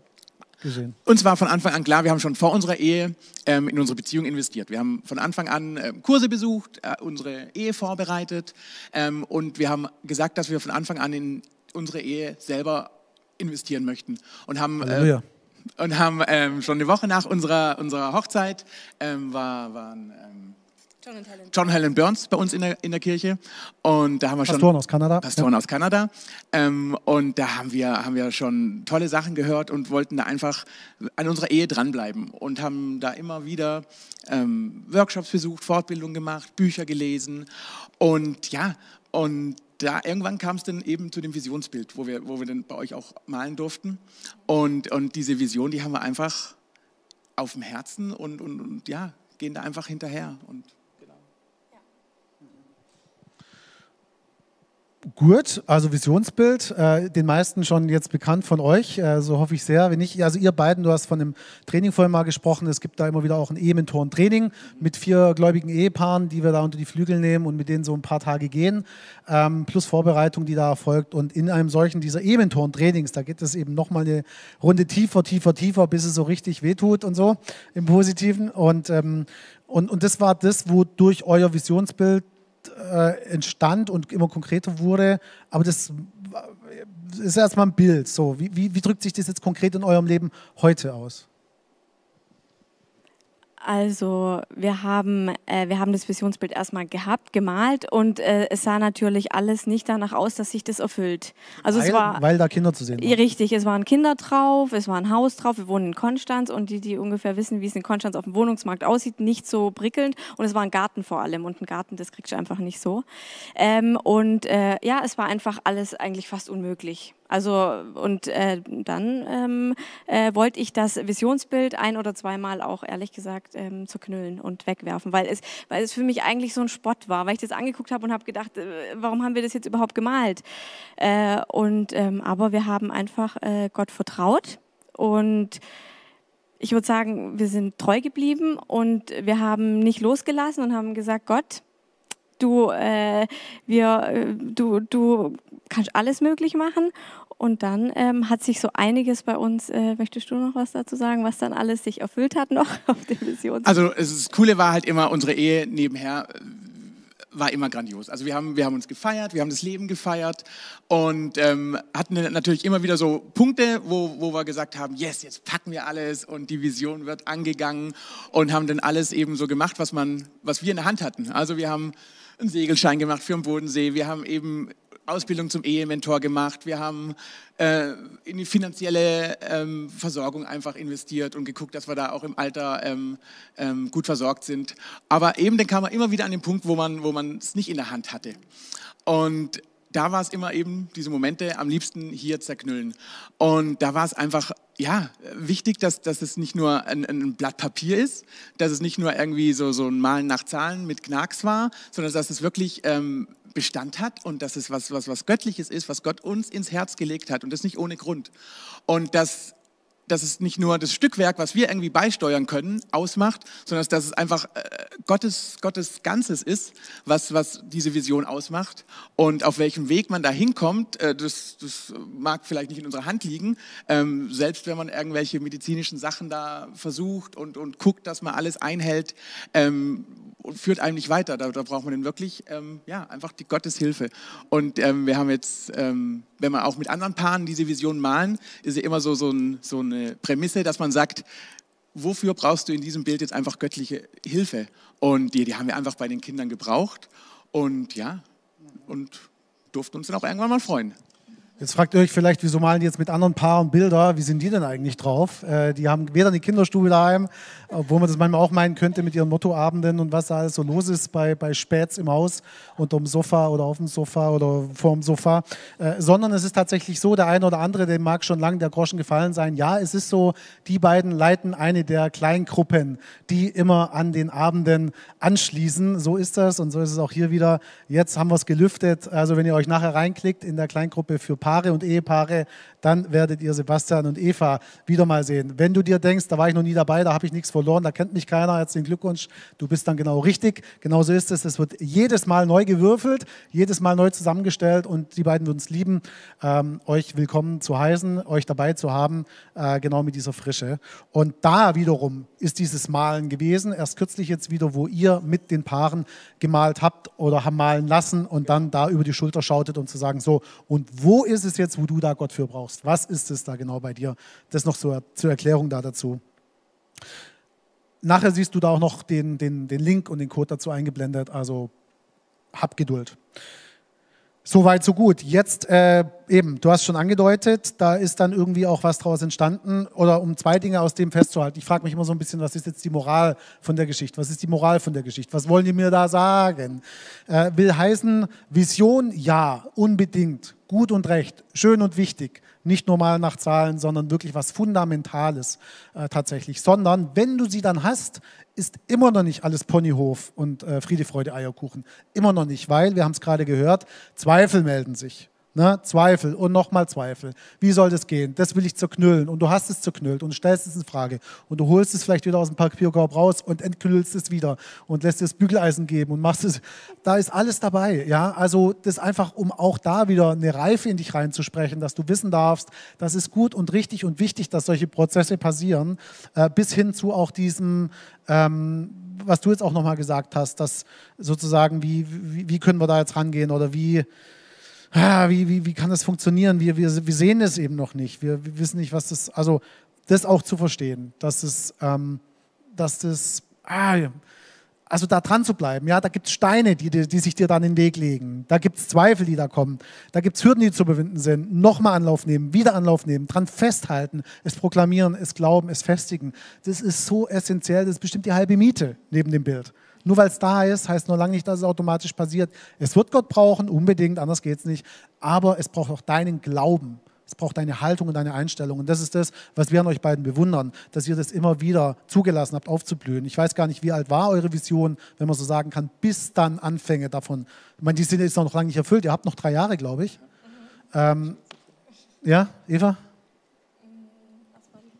gesehen? Uns war von Anfang an klar, wir haben schon vor unserer Ehe ähm, in unsere Beziehung investiert. Wir haben von Anfang an äh, Kurse besucht, äh, unsere Ehe vorbereitet ähm, und wir haben gesagt, dass wir von Anfang an in unsere Ehe selber investieren möchten und haben äh, und haben ähm, schon eine Woche nach unserer, unserer Hochzeit ähm, war, waren ähm, John, und Helen. John Helen Burns bei uns in der, in der Kirche und da haben wir schon Pastoren aus Kanada. Pastoren ja. aus Kanada ähm, und da haben wir, haben wir schon tolle Sachen gehört und wollten da einfach an unserer Ehe dranbleiben und haben da immer wieder ähm, Workshops besucht, Fortbildungen gemacht, Bücher gelesen und ja und da irgendwann kam es dann eben zu dem Visionsbild, wo wir, wo wir dann bei euch auch malen durften. Und, und diese Vision, die haben wir einfach auf dem Herzen und, und, und ja, gehen da einfach hinterher. Und Gut, also Visionsbild, äh, den meisten schon jetzt bekannt von euch, äh, so hoffe ich sehr. Wenn nicht, also ihr beiden, du hast von dem Training vorhin mal gesprochen, es gibt da immer wieder auch ein Ehementoren-Training mit vier gläubigen Ehepaaren, die wir da unter die Flügel nehmen und mit denen so ein paar Tage gehen, ähm, plus Vorbereitung, die da erfolgt. Und in einem solchen dieser Ehementoren-Trainings, da geht es eben nochmal eine Runde tiefer, tiefer, tiefer, bis es so richtig wehtut und so im Positiven. Und, ähm, und, und das war das, wodurch euer Visionsbild äh, entstand und immer konkreter wurde. Aber das ist erstmal ein Bild. So, wie, wie, wie drückt sich das jetzt konkret in eurem Leben heute aus? Also wir haben, äh, wir haben das Visionsbild erstmal gehabt, gemalt und äh, es sah natürlich alles nicht danach aus, dass sich das erfüllt. Also weil, es war weil da Kinder zu sehen waren. Richtig, es waren Kinder drauf, es war ein Haus drauf, wir wohnen in Konstanz und die, die ungefähr wissen, wie es in Konstanz auf dem Wohnungsmarkt aussieht, nicht so prickelnd und es war ein Garten vor allem und ein Garten, das kriegst du einfach nicht so. Ähm, und äh, ja, es war einfach alles eigentlich fast unmöglich. Also und äh, dann ähm, äh, wollte ich das Visionsbild ein oder zweimal auch ehrlich gesagt ähm, zerknüllen und wegwerfen, weil es, weil es für mich eigentlich so ein Spott war, weil ich das angeguckt habe und habe gedacht, äh, warum haben wir das jetzt überhaupt gemalt? Äh, und ähm, aber wir haben einfach äh, Gott vertraut und ich würde sagen, wir sind treu geblieben und wir haben nicht losgelassen und haben gesagt, Gott, du, äh, wir, äh, du, du kannst alles möglich machen. Und dann ähm, hat sich so einiges bei uns, äh, möchtest du noch was dazu sagen, was dann alles sich erfüllt hat noch auf der Vision? Also das Coole war halt immer, unsere Ehe nebenher äh, war immer grandios. Also wir haben, wir haben uns gefeiert, wir haben das Leben gefeiert und ähm, hatten natürlich immer wieder so Punkte, wo, wo wir gesagt haben, yes, jetzt packen wir alles und die Vision wird angegangen und haben dann alles eben so gemacht, was, man, was wir in der Hand hatten. Also wir haben einen Segelschein gemacht für den Bodensee, wir haben eben Ausbildung zum Ehementor gemacht, wir haben äh, in die finanzielle ähm, Versorgung einfach investiert und geguckt, dass wir da auch im Alter ähm, ähm, gut versorgt sind. Aber eben dann kam man immer wieder an den Punkt, wo man wo es nicht in der Hand hatte. Und da war es immer eben diese Momente am liebsten hier zerknüllen. Und da war es einfach, ja, wichtig, dass, dass es nicht nur ein, ein Blatt Papier ist, dass es nicht nur irgendwie so, so ein Malen nach Zahlen mit Knacks war, sondern dass es wirklich ähm, Bestand hat und dass es was, was, was Göttliches ist, was Gott uns ins Herz gelegt hat und das nicht ohne Grund. Und dass dass es nicht nur das Stückwerk, was wir irgendwie beisteuern können, ausmacht, sondern dass es einfach äh, Gottes, Gottes Ganzes ist, was, was diese Vision ausmacht. Und auf welchem Weg man da hinkommt, äh, das, das mag vielleicht nicht in unserer Hand liegen. Ähm, selbst wenn man irgendwelche medizinischen Sachen da versucht und, und guckt, dass man alles einhält, ähm, führt einem nicht weiter. Da, da braucht man dann wirklich ähm, ja, einfach die Gotteshilfe. Und ähm, wir haben jetzt, ähm, wenn wir auch mit anderen Paaren diese Vision malen, ist ja immer so, so, ein, so eine Prämisse, dass man sagt, wofür brauchst du in diesem Bild jetzt einfach göttliche Hilfe? Und die, die haben wir einfach bei den Kindern gebraucht. Und ja, und durften uns dann auch irgendwann mal freuen. Jetzt fragt ihr euch vielleicht, wieso malen die jetzt mit anderen Paaren Bilder? Wie sind die denn eigentlich drauf? Äh, die haben weder eine Kinderstube daheim, obwohl man das manchmal auch meinen könnte mit ihren Mottoabenden und was da alles so los ist bei, bei Späts im Haus, unterm Sofa oder auf dem Sofa oder vorm Sofa. Äh, sondern es ist tatsächlich so, der eine oder andere, dem mag schon lange der Groschen gefallen sein. Ja, es ist so, die beiden leiten eine der Kleingruppen, die immer an den Abenden anschließen. So ist das und so ist es auch hier wieder. Jetzt haben wir es gelüftet. Also wenn ihr euch nachher reinklickt in der Kleingruppe für Paare und Ehepaare, dann werdet ihr Sebastian und Eva wieder mal sehen. Wenn du dir denkst, da war ich noch nie dabei, da habe ich nichts verloren, da kennt mich keiner, herzlichen Glückwunsch, du bist dann genau richtig. Genauso ist es. Es wird jedes Mal neu gewürfelt, jedes Mal neu zusammengestellt und die beiden würden es lieben, ähm, euch willkommen zu heißen, euch dabei zu haben, äh, genau mit dieser Frische. Und da wiederum ist dieses Malen gewesen, erst kürzlich jetzt wieder, wo ihr mit den Paaren gemalt habt oder haben malen lassen und dann da über die Schulter schautet, um zu sagen, so, und wo ist es jetzt, wo du da Gott für brauchst? Was ist es da genau bei dir? Das noch zur, zur Erklärung da dazu. Nachher siehst du da auch noch den, den, den Link und den Code dazu eingeblendet, also hab Geduld. Soweit, so gut. Jetzt äh, eben, du hast schon angedeutet, da ist dann irgendwie auch was draus entstanden. Oder um zwei Dinge aus dem festzuhalten. Ich frage mich immer so ein bisschen, was ist jetzt die Moral von der Geschichte? Was ist die Moral von der Geschichte? Was wollen die mir da sagen? Äh, will heißen, Vision, ja, unbedingt. Gut und recht, schön und wichtig. Nicht normal nach Zahlen, sondern wirklich was Fundamentales äh, tatsächlich. Sondern wenn du sie dann hast, ist immer noch nicht alles Ponyhof und äh, Friede, Freude, Eierkuchen. Immer noch nicht, weil, wir haben es gerade gehört, Zweifel melden sich. Ne? Zweifel und nochmal Zweifel. Wie soll das gehen? Das will ich zerknüllen. Und du hast es zerknüllt und stellst es in Frage. Und du holst es vielleicht wieder aus dem Papierkorb raus und entknüllst es wieder und lässt das Bügeleisen geben und machst es. Da ist alles dabei. Ja? Also das einfach, um auch da wieder eine Reife in dich reinzusprechen, dass du wissen darfst, das ist gut und richtig und wichtig, dass solche Prozesse passieren, äh, bis hin zu auch diesem, ähm, was du jetzt auch nochmal gesagt hast, dass sozusagen, wie, wie, wie können wir da jetzt rangehen oder wie, ah, wie, wie, wie kann das funktionieren? Wir, wir, wir sehen es eben noch nicht. Wir, wir wissen nicht, was das, also das auch zu verstehen, dass es, ähm, dass das ah, also da dran zu bleiben, ja, da gibt es Steine, die, die, sich dir dann in den Weg legen. Da gibt es Zweifel, die da kommen. Da gibt es Hürden, die zu überwinden sind. Nochmal Anlauf nehmen, wieder Anlauf nehmen, dran festhalten, es proklamieren, es glauben, es festigen. Das ist so essentiell, das ist bestimmt die halbe Miete neben dem Bild. Nur weil es da ist, heißt nur lange nicht, dass es automatisch passiert. Es wird Gott brauchen, unbedingt, anders geht es nicht. Aber es braucht auch deinen Glauben. Es braucht deine Haltung und deine Einstellung. Und das ist das, was wir an euch beiden bewundern, dass ihr das immer wieder zugelassen habt, aufzublühen. Ich weiß gar nicht, wie alt war eure Vision, wenn man so sagen kann, bis dann Anfänge davon. Ich meine, die sind jetzt noch lange nicht erfüllt. Ihr habt noch drei Jahre, glaube ich. Ähm, ja, Eva?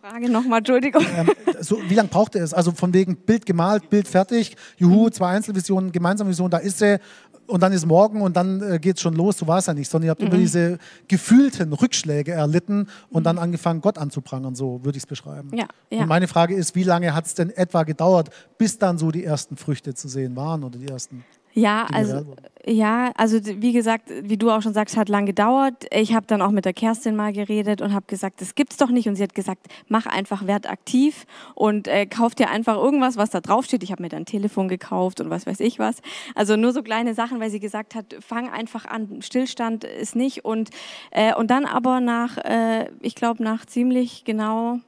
Frage nochmal, Entschuldigung. Ähm, so, wie lange braucht ihr es? Also von wegen Bild gemalt, Bild fertig, juhu, zwei Einzelvisionen, gemeinsame Vision, da ist sie und dann ist morgen und dann äh, geht es schon los. So war es ja nicht, sondern ihr habt mhm. über diese gefühlten Rückschläge erlitten und mhm. dann angefangen, Gott anzuprangern. So würde ich es beschreiben. Ja, ja. Und meine Frage ist, wie lange hat es denn etwa gedauert, bis dann so die ersten Früchte zu sehen waren oder die ersten? Ja, also, ja, also wie gesagt, wie du auch schon sagst, hat lang gedauert. Ich habe dann auch mit der Kerstin mal geredet und habe gesagt, das gibt's doch nicht. Und sie hat gesagt, mach einfach Wert aktiv und äh, kauf dir einfach irgendwas, was da draufsteht. Ich habe mir dann ein Telefon gekauft und was weiß ich was. Also nur so kleine Sachen, weil sie gesagt hat, fang einfach an. Stillstand ist nicht. Und, äh, und dann aber nach, äh, ich glaube, nach ziemlich genau,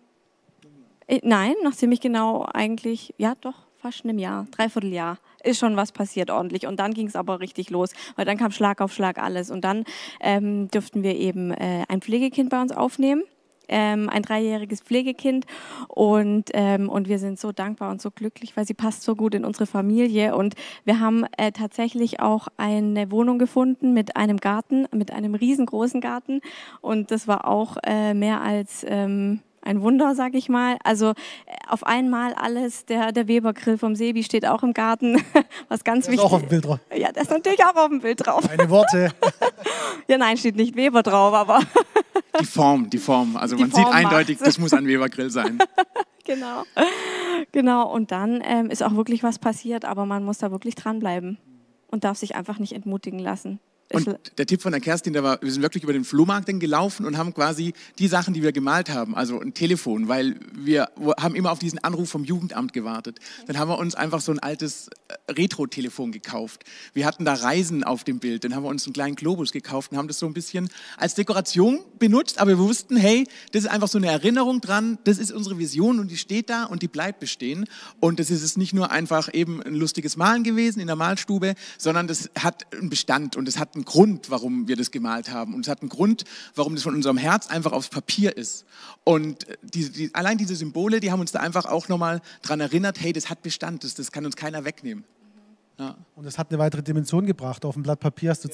äh, nein, nach ziemlich genau eigentlich, ja doch, fast einem Jahr, dreiviertel Jahr ist schon was passiert ordentlich. Und dann ging es aber richtig los, weil dann kam Schlag auf Schlag alles. Und dann ähm, dürften wir eben äh, ein Pflegekind bei uns aufnehmen. Ähm, ein dreijähriges Pflegekind und, ähm, und wir sind so dankbar und so glücklich, weil sie passt so gut in unsere Familie und wir haben äh, tatsächlich auch eine Wohnung gefunden mit einem Garten, mit einem riesengroßen Garten und das war auch äh, mehr als ähm, ein Wunder, sag ich mal. Also äh, auf einmal alles, der, der Weber-Grill vom Sebi steht auch im Garten, was ganz der wichtig ist. auch auf dem Bild drauf. Ja, der ist natürlich auch auf dem Bild drauf. Meine Worte. ja, nein, steht nicht Weber drauf, aber... die Form, die Form. Also die man Form sieht eindeutig, macht's. das muss ein Weber-Grill sein. genau, genau. Und dann ähm, ist auch wirklich was passiert, aber man muss da wirklich dranbleiben und darf sich einfach nicht entmutigen lassen. Und der Tipp von der Kerstin, der war, wir sind wirklich über den Flohmarkt dann gelaufen und haben quasi die Sachen, die wir gemalt haben, also ein Telefon, weil wir haben immer auf diesen Anruf vom Jugendamt gewartet. Dann haben wir uns einfach so ein altes äh, Retro-Telefon gekauft. Wir hatten da Reisen auf dem Bild, dann haben wir uns einen kleinen Globus gekauft und haben das so ein bisschen als Dekoration benutzt, aber wir wussten, hey, das ist einfach so eine Erinnerung dran, das ist unsere Vision und die steht da und die bleibt bestehen. Und das ist es nicht nur einfach eben ein lustiges Malen gewesen in der Malstube, sondern das hat einen Bestand und es hat einen einen Grund, warum wir das gemalt haben. Und es hat einen Grund, warum das von unserem Herz einfach aufs Papier ist. Und die, die, allein diese Symbole, die haben uns da einfach auch nochmal daran erinnert, hey, das hat Bestand, das, das kann uns keiner wegnehmen. Ja. Und es hat eine weitere Dimension gebracht. Auf dem Blatt Papier hast du,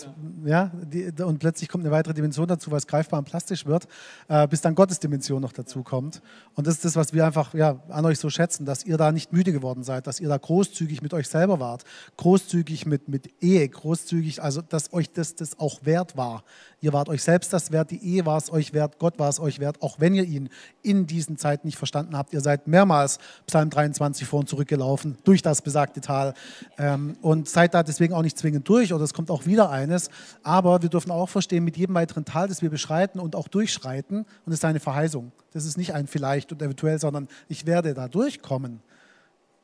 ja, ja die, und plötzlich kommt eine weitere Dimension dazu, weil es greifbar und plastisch wird, äh, bis dann Gottes Dimension noch dazu kommt. Und das ist das, was wir einfach ja, an euch so schätzen, dass ihr da nicht müde geworden seid, dass ihr da großzügig mit euch selber wart, großzügig mit, mit Ehe, großzügig, also dass euch das, das auch wert war. Ihr wart euch selbst das wert, die Ehe war es euch wert, Gott war es euch wert, auch wenn ihr ihn in diesen Zeiten nicht verstanden habt. Ihr seid mehrmals Psalm 23 vor und zurückgelaufen durch das besagte Tal ähm, und seid da deswegen auch nicht zwingend durch oder es kommt auch wieder eines. Aber wir dürfen auch verstehen, mit jedem weiteren Tal, das wir beschreiten und auch durchschreiten, und es ist eine Verheißung. Das ist nicht ein vielleicht und eventuell, sondern ich werde da durchkommen.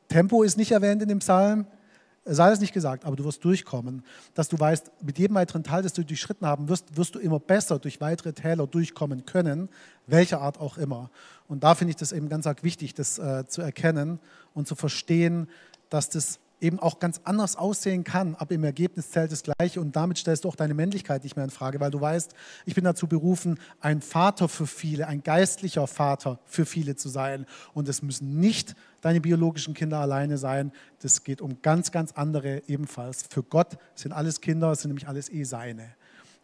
Tempo ist nicht erwähnt in dem Psalm, sei es nicht gesagt, aber du wirst durchkommen, dass du weißt, mit jedem weiteren Teil, das du durchschritten haben wirst, wirst du immer besser durch weitere Täler durchkommen können, welcher Art auch immer. Und da finde ich das eben ganz arg wichtig, das äh, zu erkennen und zu verstehen, dass das eben auch ganz anders aussehen kann, aber im Ergebnis zählt das Gleiche und damit stellst du auch deine Männlichkeit nicht mehr in Frage, weil du weißt, ich bin dazu berufen, ein Vater für viele, ein geistlicher Vater für viele zu sein und es müssen nicht deine biologischen Kinder alleine sein, das geht um ganz, ganz andere ebenfalls. Für Gott sind alles Kinder, sind nämlich alles eh seine.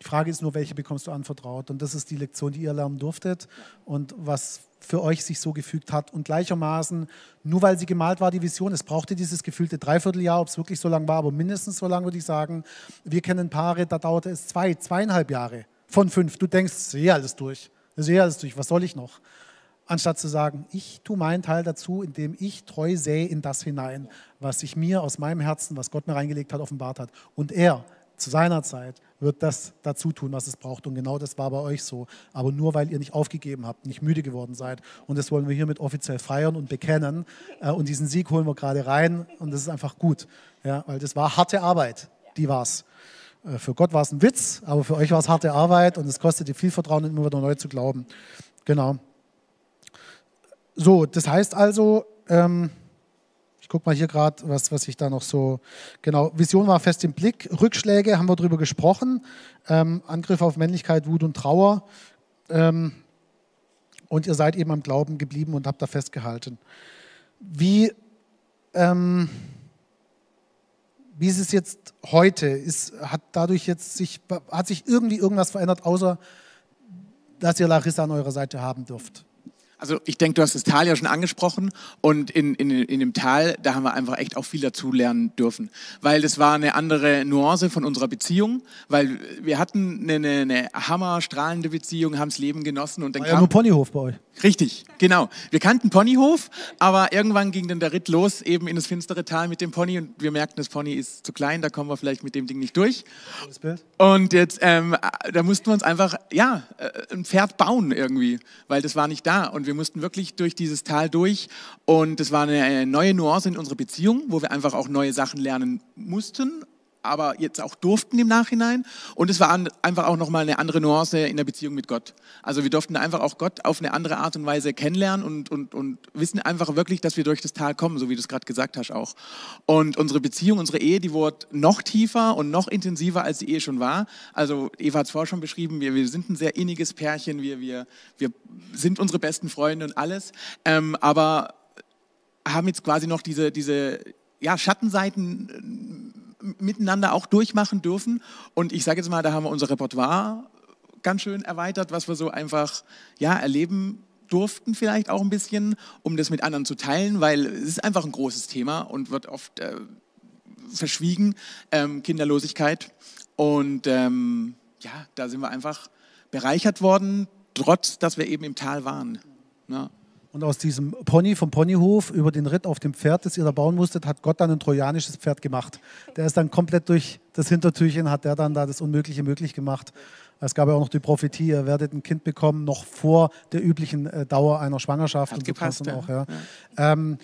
Die Frage ist nur, welche bekommst du anvertraut? Und das ist die Lektion, die ihr lernen durftet und was für euch sich so gefügt hat. Und gleichermaßen, nur weil sie gemalt war, die Vision, es brauchte dieses gefühlte Dreivierteljahr, ob es wirklich so lang war, aber mindestens so lang würde ich sagen. Wir kennen Paare, da dauerte es zwei, zweieinhalb Jahre von fünf. Du denkst, sehe alles durch, sehe alles durch, was soll ich noch? Anstatt zu sagen, ich tue meinen Teil dazu, indem ich treu sähe in das hinein, was sich mir aus meinem Herzen, was Gott mir reingelegt hat, offenbart hat. Und er zu seiner Zeit wird das dazu tun, was es braucht. Und genau das war bei euch so. Aber nur weil ihr nicht aufgegeben habt, nicht müde geworden seid. Und das wollen wir hiermit offiziell feiern und bekennen. Äh, und diesen Sieg holen wir gerade rein. Und das ist einfach gut. Ja, weil das war harte Arbeit. Die war's. Äh, für Gott war es ein Witz, aber für euch war es harte Arbeit und es kostete viel Vertrauen, immer wieder neu zu glauben. Genau. So, das heißt also, ähm, ich gucke mal hier gerade, was, was ich da noch so. Genau, Vision war fest im Blick. Rückschläge haben wir darüber gesprochen. Ähm, Angriff auf Männlichkeit, Wut und Trauer. Ähm, und ihr seid eben am Glauben geblieben und habt da festgehalten. Wie, ähm, wie ist es jetzt heute? Ist, hat dadurch jetzt sich, hat sich irgendwie irgendwas verändert, außer dass ihr Larissa an eurer Seite haben dürft? Also ich denke, du hast das Tal ja schon angesprochen und in, in, in dem Tal, da haben wir einfach echt auch viel dazu lernen dürfen, weil das war eine andere Nuance von unserer Beziehung, weil wir hatten eine, eine, eine hammerstrahlende Beziehung, haben das Leben genossen und dann war kam... ja nur Ponyhof bei euch. Richtig, genau. Wir kannten Ponyhof, aber irgendwann ging dann der Ritt los, eben in das finstere Tal mit dem Pony und wir merkten, das Pony ist zu klein, da kommen wir vielleicht mit dem Ding nicht durch. Und jetzt, ähm, da mussten wir uns einfach, ja, äh, ein Pferd bauen irgendwie, weil das war nicht da. Und wir mussten wirklich durch dieses Tal durch. Und das war eine neue Nuance in unserer Beziehung, wo wir einfach auch neue Sachen lernen mussten aber jetzt auch durften im Nachhinein. Und es war einfach auch nochmal eine andere Nuance in der Beziehung mit Gott. Also wir durften einfach auch Gott auf eine andere Art und Weise kennenlernen und, und, und wissen einfach wirklich, dass wir durch das Tal kommen, so wie du es gerade gesagt hast auch. Und unsere Beziehung, unsere Ehe, die wurde noch tiefer und noch intensiver, als die Ehe schon war. Also Eva hat es vorher schon beschrieben, wir, wir sind ein sehr inniges Pärchen, wir, wir, wir sind unsere besten Freunde und alles. Ähm, aber haben jetzt quasi noch diese, diese ja, Schattenseiten miteinander auch durchmachen dürfen. Und ich sage jetzt mal, da haben wir unser Repertoire ganz schön erweitert, was wir so einfach ja, erleben durften vielleicht auch ein bisschen, um das mit anderen zu teilen, weil es ist einfach ein großes Thema und wird oft äh, verschwiegen, ähm, Kinderlosigkeit. Und ähm, ja, da sind wir einfach bereichert worden, trotz dass wir eben im Tal waren. Ja. Und aus diesem Pony vom Ponyhof über den Ritt auf dem Pferd, das ihr da bauen musstet, hat Gott dann ein trojanisches Pferd gemacht. Der ist dann komplett durch das Hintertürchen, hat der dann da das Unmögliche möglich gemacht. Es gab ja auch noch die Prophetie, ihr werdet ein Kind bekommen, noch vor der üblichen äh, Dauer einer Schwangerschaft. Hat und gepasst, so ja. auch, ja. Ja. Ähm,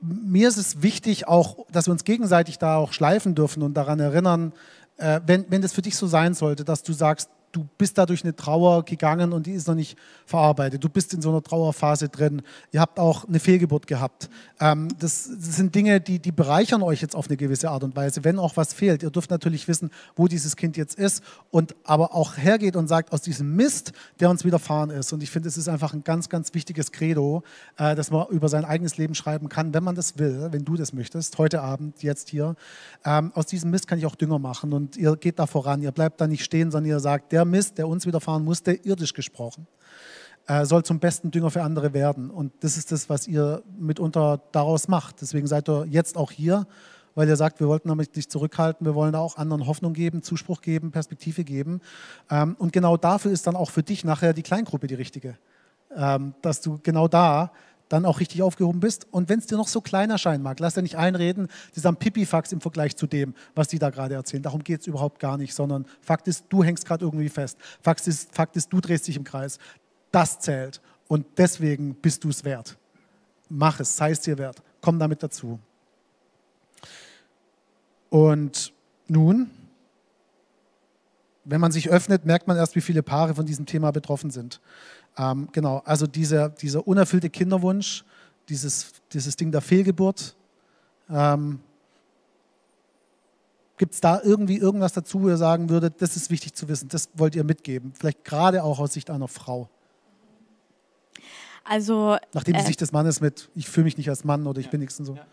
mir ist es wichtig auch, dass wir uns gegenseitig da auch schleifen dürfen und daran erinnern, äh, wenn, wenn das für dich so sein sollte, dass du sagst, du bist da durch eine Trauer gegangen und die ist noch nicht verarbeitet. Du bist in so einer Trauerphase drin. Ihr habt auch eine Fehlgeburt gehabt. Ähm, das, das, sind Dinge, die, die bereichern euch jetzt auf eine gewisse Art und Weise, wenn auch was fehlt. Ihr dürft natürlich wissen, wo dieses Kind jetzt ist und aber auch hergeht und sagt, aus diesem Mist, der uns widerfahren ist. Und ich finde, es ist einfach ein ganz, ganz wichtiges Credo, äh, dass man über sein eigenes Leben schreiben kann, wenn man das will, wenn du das möchtest, heute Abend, jetzt hier. Ähm, aus diesem Mist kann ich auch Dünger machen und ihr geht da voran. Ihr bleibt da nicht stehen, sondern ihr sagt, der Mist, der uns widerfahren musste, irdisch gesprochen, äh, soll zum besten Dünger für andere werden. Und das ist das, was ihr mitunter daraus macht. Deswegen seid ihr jetzt auch hier, weil ihr sagt, wir wollten damit nicht zurückhalten, wir wollen da auch anderen Hoffnung geben, Zuspruch geben, Perspektive geben. Ähm, und genau dafür ist dann auch für dich nachher die Kleingruppe die richtige. Ähm, dass du genau da dann auch richtig aufgehoben bist. Und wenn es dir noch so klein erscheinen mag, lass dir nicht einreden, die sind Pipifax im Vergleich zu dem, was die da gerade erzählen. Darum geht es überhaupt gar nicht, sondern Fakt ist, du hängst gerade irgendwie fest. Fakt ist, Fakt ist, du drehst dich im Kreis. Das zählt. Und deswegen bist du es wert. Mach es, sei es dir wert. Komm damit dazu. Und nun, wenn man sich öffnet, merkt man erst, wie viele Paare von diesem Thema betroffen sind. Ähm, genau, also dieser, dieser unerfüllte Kinderwunsch, dieses, dieses Ding der Fehlgeburt. Ähm, Gibt es da irgendwie irgendwas dazu, wo ihr sagen würdet, das ist wichtig zu wissen, das wollt ihr mitgeben? Vielleicht gerade auch aus Sicht einer Frau. Also, Nachdem die äh, Sicht des Mannes mit, ich fühle mich nicht als Mann oder ich bin nichts und so. Ja,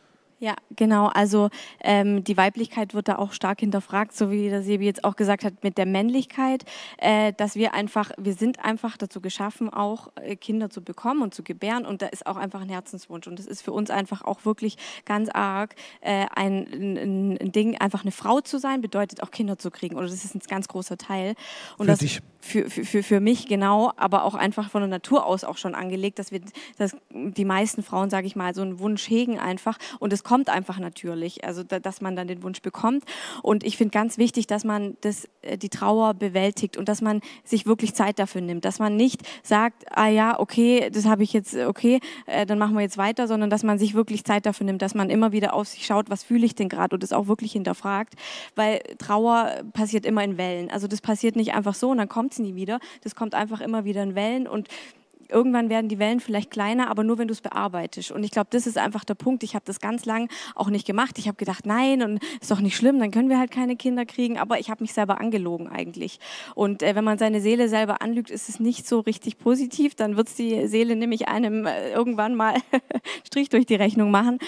genau. Also ähm, die Weiblichkeit wird da auch stark hinterfragt, so wie der Sebi jetzt auch gesagt hat, mit der Männlichkeit, äh, dass wir einfach, wir sind einfach dazu geschaffen, auch äh, Kinder zu bekommen und zu gebären und da ist auch einfach ein Herzenswunsch und das ist für uns einfach auch wirklich ganz arg äh, ein, ein, ein, Ding, einfach eine Frau zu sein, bedeutet auch Kinder zu kriegen oder das ist ein ganz großer Teil. Und für das, dich? Für, für, für mich genau, aber auch einfach von der Natur aus auch schon angelegt, dass wir, dass die meisten Frauen, sage ich mal, so einen Wunsch hegen einfach und es kommt kommt einfach natürlich, also da, dass man dann den Wunsch bekommt. Und ich finde ganz wichtig, dass man das, äh, die Trauer bewältigt und dass man sich wirklich Zeit dafür nimmt, dass man nicht sagt, ah ja, okay, das habe ich jetzt, okay, äh, dann machen wir jetzt weiter, sondern dass man sich wirklich Zeit dafür nimmt, dass man immer wieder auf sich schaut, was fühle ich denn gerade und das auch wirklich hinterfragt, weil Trauer passiert immer in Wellen. Also das passiert nicht einfach so und dann kommt es nie wieder. Das kommt einfach immer wieder in Wellen und irgendwann werden die Wellen vielleicht kleiner, aber nur wenn du es bearbeitest. Und ich glaube, das ist einfach der Punkt. Ich habe das ganz lang auch nicht gemacht. Ich habe gedacht, nein, und ist doch nicht schlimm, dann können wir halt keine Kinder kriegen. Aber ich habe mich selber angelogen eigentlich. Und äh, wenn man seine Seele selber anlügt, ist es nicht so richtig positiv. Dann wird die Seele nämlich einem äh, irgendwann mal Strich durch die Rechnung machen.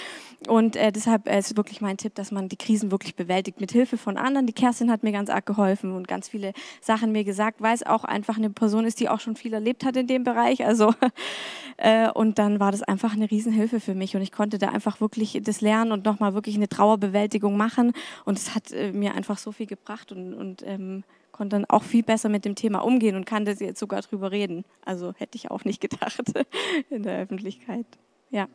Und äh, deshalb äh, ist wirklich mein Tipp, dass man die Krisen wirklich bewältigt mit Hilfe von anderen. Die Kerstin hat mir ganz arg geholfen und ganz viele Sachen mir gesagt, weil es auch einfach eine Person ist, die auch schon viel erlebt hat in dem Bereich. Also äh, und dann war das einfach eine Riesenhilfe für mich und ich konnte da einfach wirklich das lernen und nochmal wirklich eine Trauerbewältigung machen. Und es hat äh, mir einfach so viel gebracht und, und ähm, konnte dann auch viel besser mit dem Thema umgehen und kann das jetzt sogar drüber reden. Also hätte ich auch nicht gedacht in der Öffentlichkeit. Ja.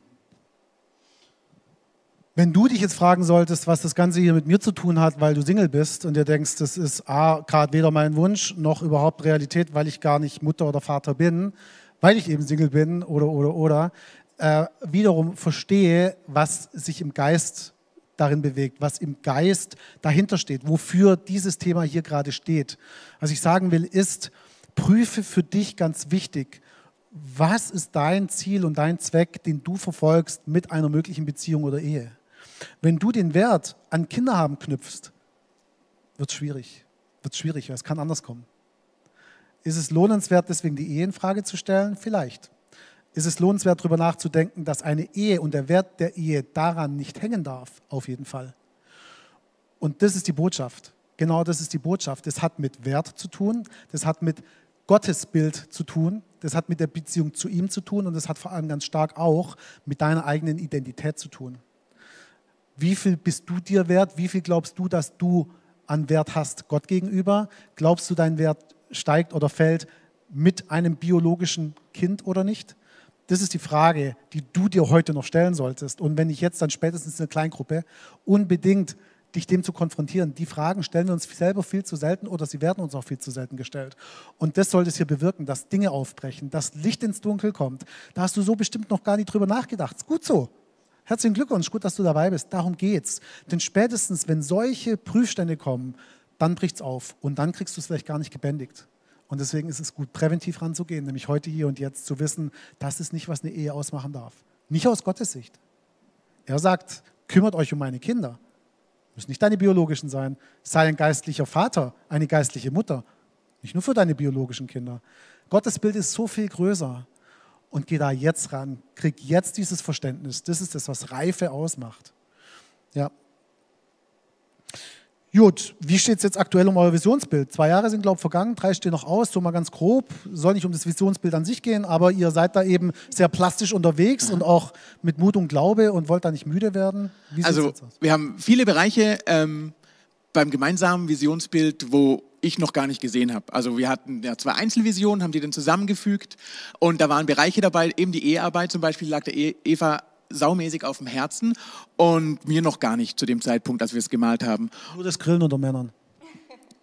Wenn du dich jetzt fragen solltest, was das Ganze hier mit mir zu tun hat, weil du Single bist und dir denkst, das ist A, gerade weder mein Wunsch noch überhaupt Realität, weil ich gar nicht Mutter oder Vater bin, weil ich eben Single bin oder, oder, oder, äh, wiederum verstehe, was sich im Geist darin bewegt, was im Geist dahinter steht, wofür dieses Thema hier gerade steht. Was ich sagen will, ist, prüfe für dich ganz wichtig, was ist dein Ziel und dein Zweck, den du verfolgst mit einer möglichen Beziehung oder Ehe. Wenn du den Wert an Kinder haben knüpfst, wird es schwierig. Wird schwierig, es kann anders kommen. Ist es lohnenswert, deswegen die Ehe in Frage zu stellen? Vielleicht. Ist es lohnenswert, darüber nachzudenken, dass eine Ehe und der Wert der Ehe daran nicht hängen darf? Auf jeden Fall. Und das ist die Botschaft. Genau das ist die Botschaft. Das hat mit Wert zu tun, das hat mit Gottesbild zu tun, das hat mit der Beziehung zu ihm zu tun und das hat vor allem ganz stark auch mit deiner eigenen Identität zu tun. Wie viel bist du dir wert? Wie viel glaubst du, dass du an Wert hast Gott gegenüber? Glaubst du, dein Wert steigt oder fällt mit einem biologischen Kind oder nicht? Das ist die Frage, die du dir heute noch stellen solltest. Und wenn ich jetzt dann spätestens in der Kleingruppe unbedingt dich dem zu konfrontieren. Die Fragen stellen wir uns selber viel zu selten oder sie werden uns auch viel zu selten gestellt. Und das sollte es hier bewirken, dass Dinge aufbrechen, dass Licht ins Dunkel kommt. Da hast du so bestimmt noch gar nicht drüber nachgedacht. Ist gut so. Herzlichen Glückwunsch, gut, dass du dabei bist. Darum geht's. Denn spätestens, wenn solche Prüfstände kommen, dann bricht es auf und dann kriegst du es vielleicht gar nicht gebändigt. Und deswegen ist es gut, präventiv ranzugehen, nämlich heute, hier und jetzt zu wissen, das ist nicht, was eine Ehe ausmachen darf. Nicht aus Gottes Sicht. Er sagt, kümmert euch um meine Kinder. Müssen nicht deine biologischen sein. Sei ein geistlicher Vater, eine geistliche Mutter. Nicht nur für deine biologischen Kinder. Gottes Bild ist so viel größer und geh da jetzt ran. Krieg jetzt dieses Verständnis. Das ist das, was Reife ausmacht. Ja. Gut, wie steht es jetzt aktuell um euer Visionsbild? Zwei Jahre sind, glaube ich, vergangen, drei stehen noch aus, so mal ganz grob. Soll nicht um das Visionsbild an sich gehen, aber ihr seid da eben sehr plastisch unterwegs und auch mit Mut und Glaube und wollt da nicht müde werden. Also, wir haben viele Bereiche ähm, beim gemeinsamen Visionsbild, wo ich noch gar nicht gesehen habe. Also wir hatten ja zwei Einzelvisionen, haben die dann zusammengefügt und da waren Bereiche dabei, eben die Ehearbeit zum Beispiel lag der e Eva saumäßig auf dem Herzen und mir noch gar nicht zu dem Zeitpunkt, als wir es gemalt haben. Nur das Grillen unter Männern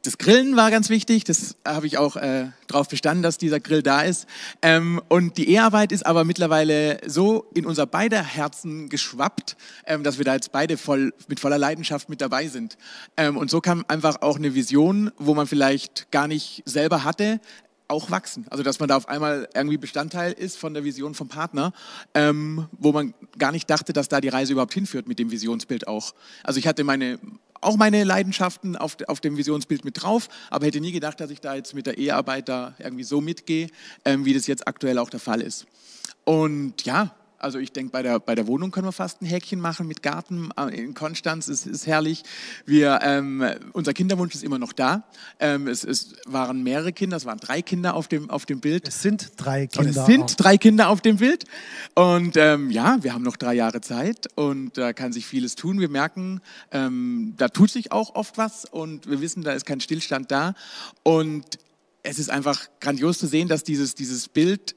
das Grillen war ganz wichtig. Das habe ich auch äh, darauf bestanden, dass dieser Grill da ist. Ähm, und die Ehearbeit ist aber mittlerweile so in unser beider Herzen geschwappt, ähm, dass wir da jetzt beide voll, mit voller Leidenschaft mit dabei sind. Ähm, und so kam einfach auch eine Vision, wo man vielleicht gar nicht selber hatte, auch wachsen. Also dass man da auf einmal irgendwie Bestandteil ist von der Vision vom Partner, ähm, wo man gar nicht dachte, dass da die Reise überhaupt hinführt mit dem Visionsbild auch. Also ich hatte meine auch meine Leidenschaften auf, auf dem Visionsbild mit drauf, aber hätte nie gedacht, dass ich da jetzt mit der Ehearbeit da irgendwie so mitgehe, ähm, wie das jetzt aktuell auch der Fall ist. Und ja, also ich denke, bei der, bei der Wohnung können wir fast ein Häkchen machen mit Garten äh, in Konstanz. Es ist herrlich. Wir, ähm, unser Kinderwunsch ist immer noch da. Ähm, es, es, waren mehrere Kinder, es waren drei Kinder auf dem, auf dem Bild. Es sind drei Kinder. Und es sind auch. drei Kinder auf dem Bild. Und ähm, ja, wir haben noch drei Jahre Zeit und da kann sich vieles tun. Wir merken, ähm, da tut sich auch oft was und wir wissen, da ist kein Stillstand da. Und es ist einfach grandios zu sehen, dass dieses, dieses Bild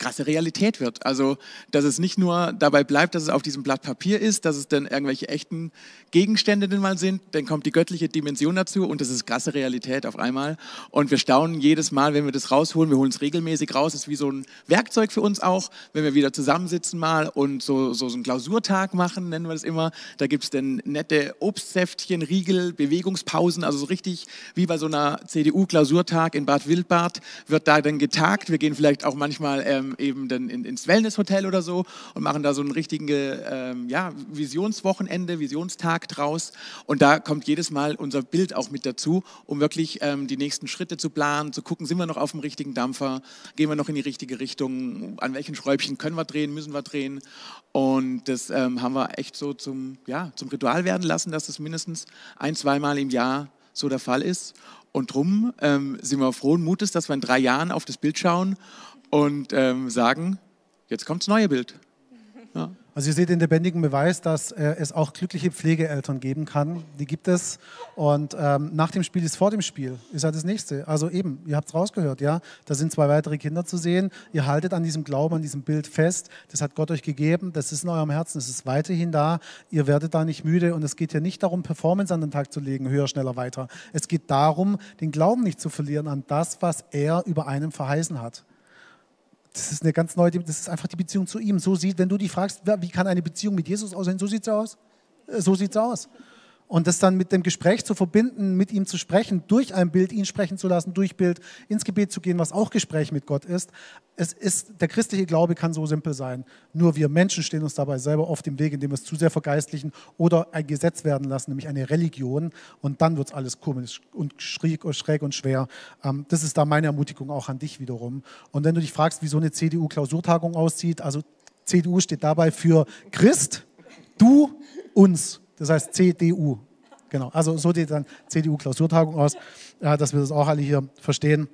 krasse Realität wird. Also, dass es nicht nur dabei bleibt, dass es auf diesem Blatt Papier ist, dass es dann irgendwelche echten Gegenstände denn mal sind, dann kommt die göttliche Dimension dazu und das ist krasse Realität auf einmal. Und wir staunen jedes Mal, wenn wir das rausholen, wir holen es regelmäßig raus, das ist wie so ein Werkzeug für uns auch, wenn wir wieder zusammensitzen mal und so, so, so einen Klausurtag machen, nennen wir das immer. Da gibt es dann nette Obstsäftchen, Riegel, Bewegungspausen, also so richtig wie bei so einer CDU-Klausurtag in Bad Wildbad wird da dann getagt. Wir gehen vielleicht auch manchmal ähm, eben dann in, ins Wellnesshotel oder so und machen da so einen richtigen ähm, ja, Visionswochenende, Visionstag draus. Und da kommt jedes Mal unser Bild auch mit dazu, um wirklich ähm, die nächsten Schritte zu planen, zu gucken, sind wir noch auf dem richtigen Dampfer, gehen wir noch in die richtige Richtung, an welchen Schräubchen können wir drehen, müssen wir drehen. Und das ähm, haben wir echt so zum, ja, zum Ritual werden lassen, dass das mindestens ein, zweimal im Jahr so der Fall ist. Und drum ähm, sind wir frohen Mutes, dass wir in drei Jahren auf das Bild schauen und ähm, sagen, jetzt kommt das neue Bild. Ja. Also ihr seht den lebendigen Beweis, dass äh, es auch glückliche Pflegeeltern geben kann. Die gibt es. Und ähm, nach dem Spiel ist vor dem Spiel. Ist halt das nächste. Also eben, ihr habt es rausgehört, ja. Da sind zwei weitere Kinder zu sehen. Ihr haltet an diesem Glauben, an diesem Bild fest. Das hat Gott euch gegeben. Das ist in eurem Herzen. Es ist weiterhin da. Ihr werdet da nicht müde. Und es geht hier nicht darum, Performance an den Tag zu legen, höher, schneller, weiter. Es geht darum, den Glauben nicht zu verlieren an das, was er über einen verheißen hat. Das ist eine ganz neue, das ist einfach die Beziehung zu ihm. So sieht, wenn du dich fragst, wie kann eine Beziehung mit Jesus aussehen, so sieht es aus. So sieht es aus. Und das dann mit dem Gespräch zu verbinden, mit ihm zu sprechen, durch ein Bild ihn sprechen zu lassen, durch Bild ins Gebet zu gehen, was auch Gespräch mit Gott ist. Es ist, der christliche Glaube kann so simpel sein. Nur wir Menschen stehen uns dabei selber oft im Weg, indem wir es zu sehr vergeistlichen oder ein Gesetz werden lassen, nämlich eine Religion. Und dann wird es alles komisch und schräg, und schwer. Ähm, das ist da meine Ermutigung auch an dich wiederum. Und wenn du dich fragst, wie so eine CDU-Klausurtagung aussieht, also CDU steht dabei für Christ, du, uns. Das heißt CDU. Genau. Also so sieht dann CDU-Klausurtagung aus, ja, dass wir das auch alle hier verstehen.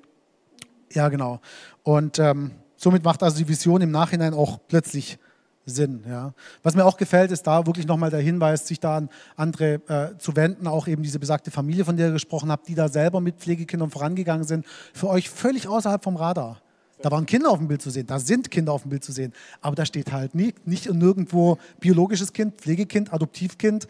Ja, genau. Und ähm, somit macht also die Vision im Nachhinein auch plötzlich Sinn. Ja. Was mir auch gefällt, ist da wirklich nochmal der Hinweis, sich da an andere äh, zu wenden, auch eben diese besagte Familie, von der ihr gesprochen habt, die da selber mit Pflegekindern vorangegangen sind, für euch völlig außerhalb vom Radar. Da waren Kinder auf dem Bild zu sehen, da sind Kinder auf dem Bild zu sehen, aber da steht halt nicht, nicht nirgendwo biologisches Kind, Pflegekind, Adoptivkind.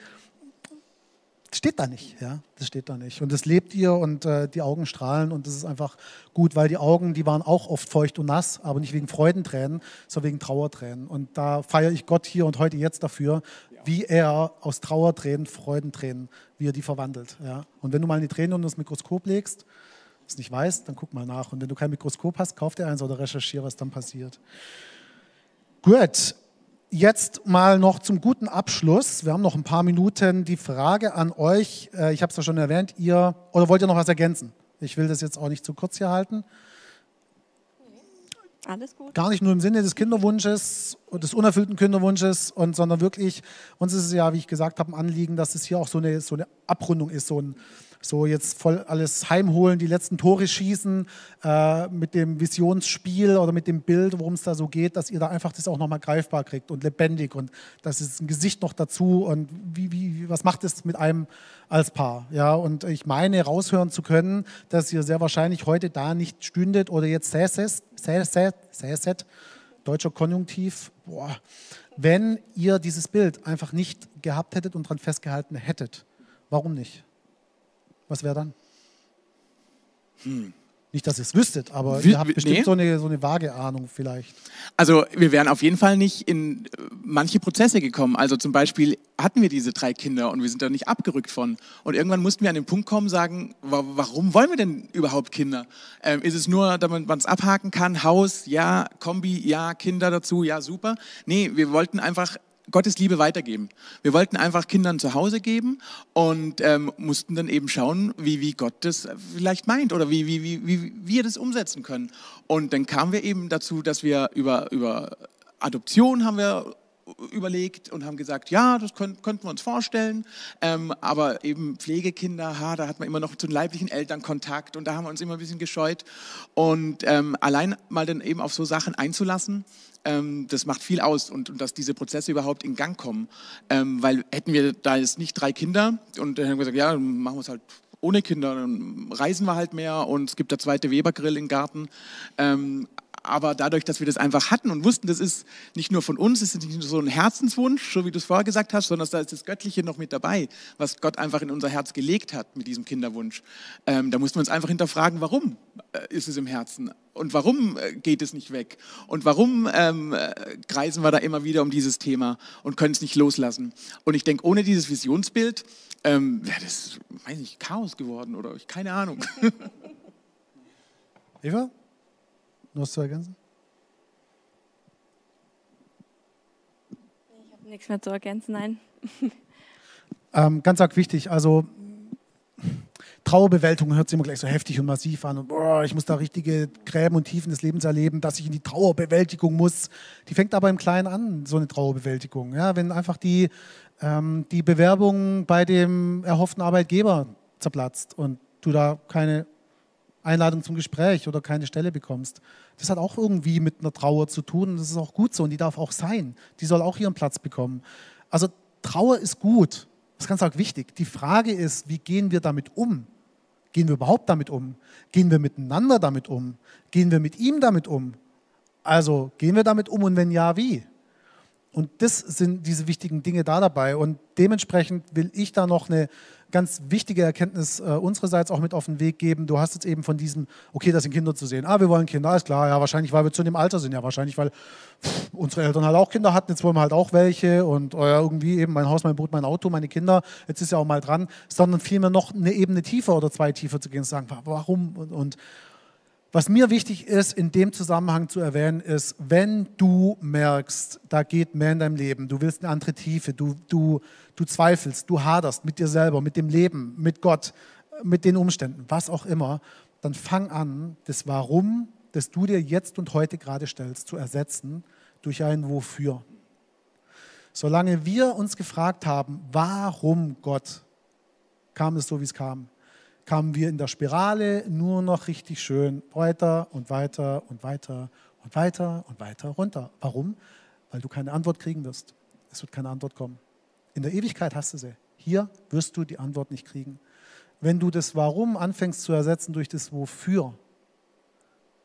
Das steht da nicht, ja, das steht da nicht. Und das lebt ihr und äh, die Augen strahlen und das ist einfach gut, weil die Augen, die waren auch oft feucht und nass, aber nicht wegen Freudentränen, sondern wegen Trauertränen. Und da feiere ich Gott hier und heute jetzt dafür, wie er aus Trauertränen, Freudentränen, wie er die verwandelt. Ja. Und wenn du mal in die Tränen unter das Mikroskop legst, es nicht weißt, dann guck mal nach. Und wenn du kein Mikroskop hast, kauf dir eins oder recherchiere, was dann passiert. Gut, jetzt mal noch zum guten Abschluss. Wir haben noch ein paar Minuten. Die Frage an euch, äh, ich habe es ja schon erwähnt, ihr, oder wollt ihr noch was ergänzen? Ich will das jetzt auch nicht zu kurz hier halten. Alles gut. Gar nicht nur im Sinne des Kinderwunsches, des unerfüllten Kinderwunsches, und, sondern wirklich, uns ist es ja, wie ich gesagt habe, ein Anliegen, dass es hier auch so eine, so eine Abrundung ist, so ein, so jetzt voll alles heimholen, die letzten Tore schießen äh, mit dem Visionsspiel oder mit dem Bild, worum es da so geht, dass ihr da einfach das auch nochmal greifbar kriegt und lebendig und das ist ein Gesicht noch dazu und wie, wie, was macht es mit einem als Paar? Ja, und ich meine raushören zu können, dass ihr sehr wahrscheinlich heute da nicht stündet oder jetzt säßet, säßet, säßet deutscher Konjunktiv, boah, wenn ihr dieses Bild einfach nicht gehabt hättet und daran festgehalten hättet. Warum nicht? Was wäre dann? Hm. Nicht, dass ihr es wüsstet, aber Wie- ihr habt bestimmt nee. so, eine, so eine vage Ahnung vielleicht. Also wir wären auf jeden Fall nicht in äh, manche Prozesse gekommen. Also zum Beispiel hatten wir diese drei Kinder und wir sind da nicht abgerückt von. Und irgendwann mussten wir an den Punkt kommen, sagen, wa warum wollen wir denn überhaupt Kinder? Ähm, ist es nur, damit man es abhaken kann, Haus, ja, Kombi, ja, Kinder dazu, ja, super. Nee, wir wollten einfach Gottes Liebe weitergeben. Wir wollten einfach Kindern zu Hause geben und ähm, mussten dann eben schauen, wie, wie Gott das vielleicht meint oder wie, wie, wie, wie wir das umsetzen können. Und dann kamen wir eben dazu, dass wir über, über Adoption haben wir überlegt und haben gesagt, ja, das können, könnten wir uns vorstellen, ähm, aber eben Pflegekinder, ha, da hat man immer noch zu den leiblichen Eltern Kontakt und da haben wir uns immer ein bisschen gescheut. Und ähm, allein mal dann eben auf so Sachen einzulassen, ähm, das macht viel aus und, und dass diese Prozesse überhaupt in Gang kommen, ähm, weil hätten wir da jetzt nicht drei Kinder und dann haben wir gesagt, ja, dann machen wir es halt ohne Kinder. Reisen wir halt mehr und es gibt der zweite Webergrill im Garten. Ähm, aber dadurch, dass wir das einfach hatten und wussten, das ist nicht nur von uns, es ist nicht nur so ein Herzenswunsch, so wie du es vorher gesagt hast, sondern da ist das Göttliche noch mit dabei, was Gott einfach in unser Herz gelegt hat mit diesem Kinderwunsch. Ähm, da mussten wir uns einfach hinterfragen, warum äh, ist es im Herzen und warum äh, geht es nicht weg und warum ähm, äh, kreisen wir da immer wieder um dieses Thema und können es nicht loslassen. Und ich denke, ohne dieses Visionsbild ähm, wäre das, weiß ich, Chaos geworden oder ich keine Ahnung. Eva? Noch was zu ergänzen? Ich habe nichts mehr zu ergänzen, nein. Ähm, ganz arg wichtig, also Trauerbewältigung hört sich immer gleich so heftig und massiv an und boah, ich muss da richtige Gräben und Tiefen des Lebens erleben, dass ich in die Trauerbewältigung muss. Die fängt aber im Kleinen an, so eine Trauerbewältigung. Ja, wenn einfach die, ähm, die Bewerbung bei dem erhofften Arbeitgeber zerplatzt und du da keine Einladung zum Gespräch oder keine Stelle bekommst. Das hat auch irgendwie mit einer Trauer zu tun das ist auch gut so und die darf auch sein. Die soll auch ihren Platz bekommen. Also Trauer ist gut, das ist ganz arg wichtig. Die Frage ist, wie gehen wir damit um? Gehen wir überhaupt damit um? Gehen wir miteinander damit um? Gehen wir mit ihm damit um? Also gehen wir damit um und wenn ja, wie? Und das sind diese wichtigen Dinge da dabei. Und dementsprechend will ich da noch eine ganz wichtige Erkenntnis äh, unsererseits auch mit auf den Weg geben. Du hast jetzt eben von diesem, okay, das sind Kinder zu sehen. Ah, wir wollen Kinder, alles klar. Ja, wahrscheinlich, weil wir zu dem Alter sind. Ja, wahrscheinlich, weil pff, unsere Eltern halt auch Kinder hatten. Jetzt wollen wir halt auch welche. Und äh, irgendwie eben mein Haus, mein Boot, mein Auto, meine Kinder. Jetzt ist ja auch mal dran. Sondern vielmehr noch eine Ebene tiefer oder zwei tiefer zu gehen und zu sagen, warum? Und, und was mir wichtig ist, in dem Zusammenhang zu erwähnen, ist, wenn du merkst, da geht mehr in deinem Leben, du willst eine andere Tiefe, du, du, du zweifelst, du haderst mit dir selber, mit dem Leben, mit Gott, mit den Umständen, was auch immer, dann fang an, das Warum, das du dir jetzt und heute gerade stellst, zu ersetzen durch ein Wofür. Solange wir uns gefragt haben, warum Gott, kam es so, wie es kam kamen wir in der Spirale nur noch richtig schön weiter und weiter und weiter und weiter und weiter runter. Warum? Weil du keine Antwort kriegen wirst. Es wird keine Antwort kommen. In der Ewigkeit hast du sie. Hier wirst du die Antwort nicht kriegen. Wenn du das Warum anfängst zu ersetzen durch das Wofür,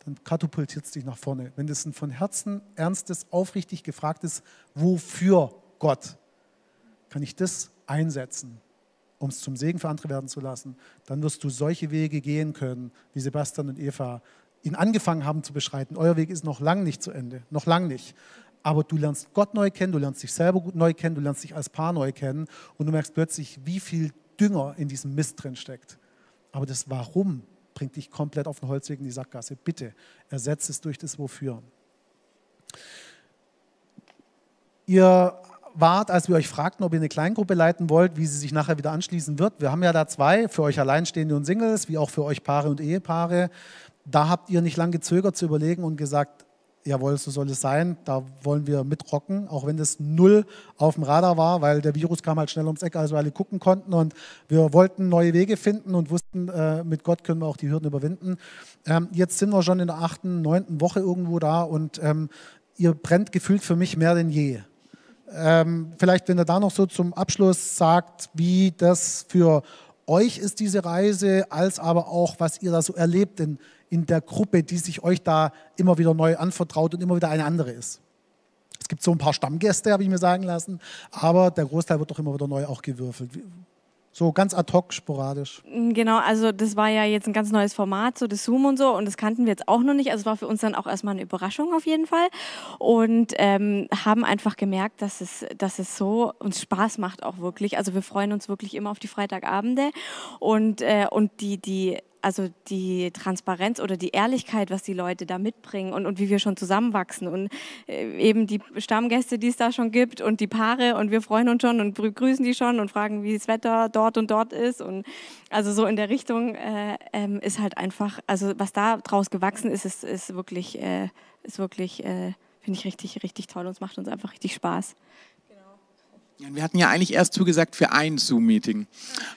dann katapultiert es dich nach vorne. Wenn das ein von Herzen ernstes, aufrichtig gefragtes Wofür Gott, kann ich das einsetzen um es zum Segen für andere werden zu lassen, dann wirst du solche Wege gehen können, wie Sebastian und Eva ihn angefangen haben zu beschreiten. Euer Weg ist noch lang nicht zu Ende, noch lang nicht. Aber du lernst Gott neu kennen, du lernst dich selber gut neu kennen, du lernst dich als Paar neu kennen und du merkst plötzlich, wie viel Dünger in diesem Mist drin steckt. Aber das Warum bringt dich komplett auf den Holzweg in die Sackgasse. Bitte ersetze es durch das Wofür. Ihr wart, als wir euch fragten, ob ihr eine Kleingruppe leiten wollt, wie sie sich nachher wieder anschließen wird. Wir haben ja da zwei, für euch Alleinstehende und Singles, wie auch für euch Paare und Ehepaare. Da habt ihr nicht lange gezögert zu überlegen und gesagt, jawohl, so soll es sein, da wollen wir mitrocken, auch wenn das null auf dem Radar war, weil der Virus kam halt schnell ums Eck, als wir alle gucken konnten und wir wollten neue Wege finden und wussten, äh, mit Gott können wir auch die Hürden überwinden. Ähm, jetzt sind wir schon in der achten, neunten Woche irgendwo da und ähm, ihr brennt gefühlt für mich mehr denn je. Ähm, vielleicht, wenn er da noch so zum Abschluss sagt, wie das für euch ist, diese Reise, als aber auch, was ihr da so erlebt in, in der Gruppe, die sich euch da immer wieder neu anvertraut und immer wieder eine andere ist. Es gibt so ein paar Stammgäste, habe ich mir sagen lassen, aber der Großteil wird doch immer wieder neu auch gewürfelt. So ganz ad hoc, sporadisch. Mm, genau, also das war ja jetzt ein ganz neues Format, so das Zoom und so, und das kannten wir jetzt auch noch nicht. Also es war für uns dann auch erstmal eine Überraschung auf jeden Fall. Und ähm, haben einfach gemerkt, dass es, dass es so uns Spaß macht auch wirklich. Also wir freuen uns wirklich immer auf die Freitagabende. Und, äh, und die, die also die Transparenz oder die Ehrlichkeit, was die Leute da mitbringen und, und wie wir schon zusammenwachsen und äh, eben die Stammgäste, die es da schon gibt und die Paare und wir freuen uns schon und begrüßen die schon und fragen, wie das Wetter dort und dort ist und also so in der Richtung äh, ähm, ist halt einfach, also was da draus gewachsen ist, ist, ist wirklich, äh, ist wirklich, äh, finde ich richtig, richtig toll und es macht uns einfach richtig Spaß. Wir hatten ja eigentlich erst zugesagt für ein Zoom-Meeting.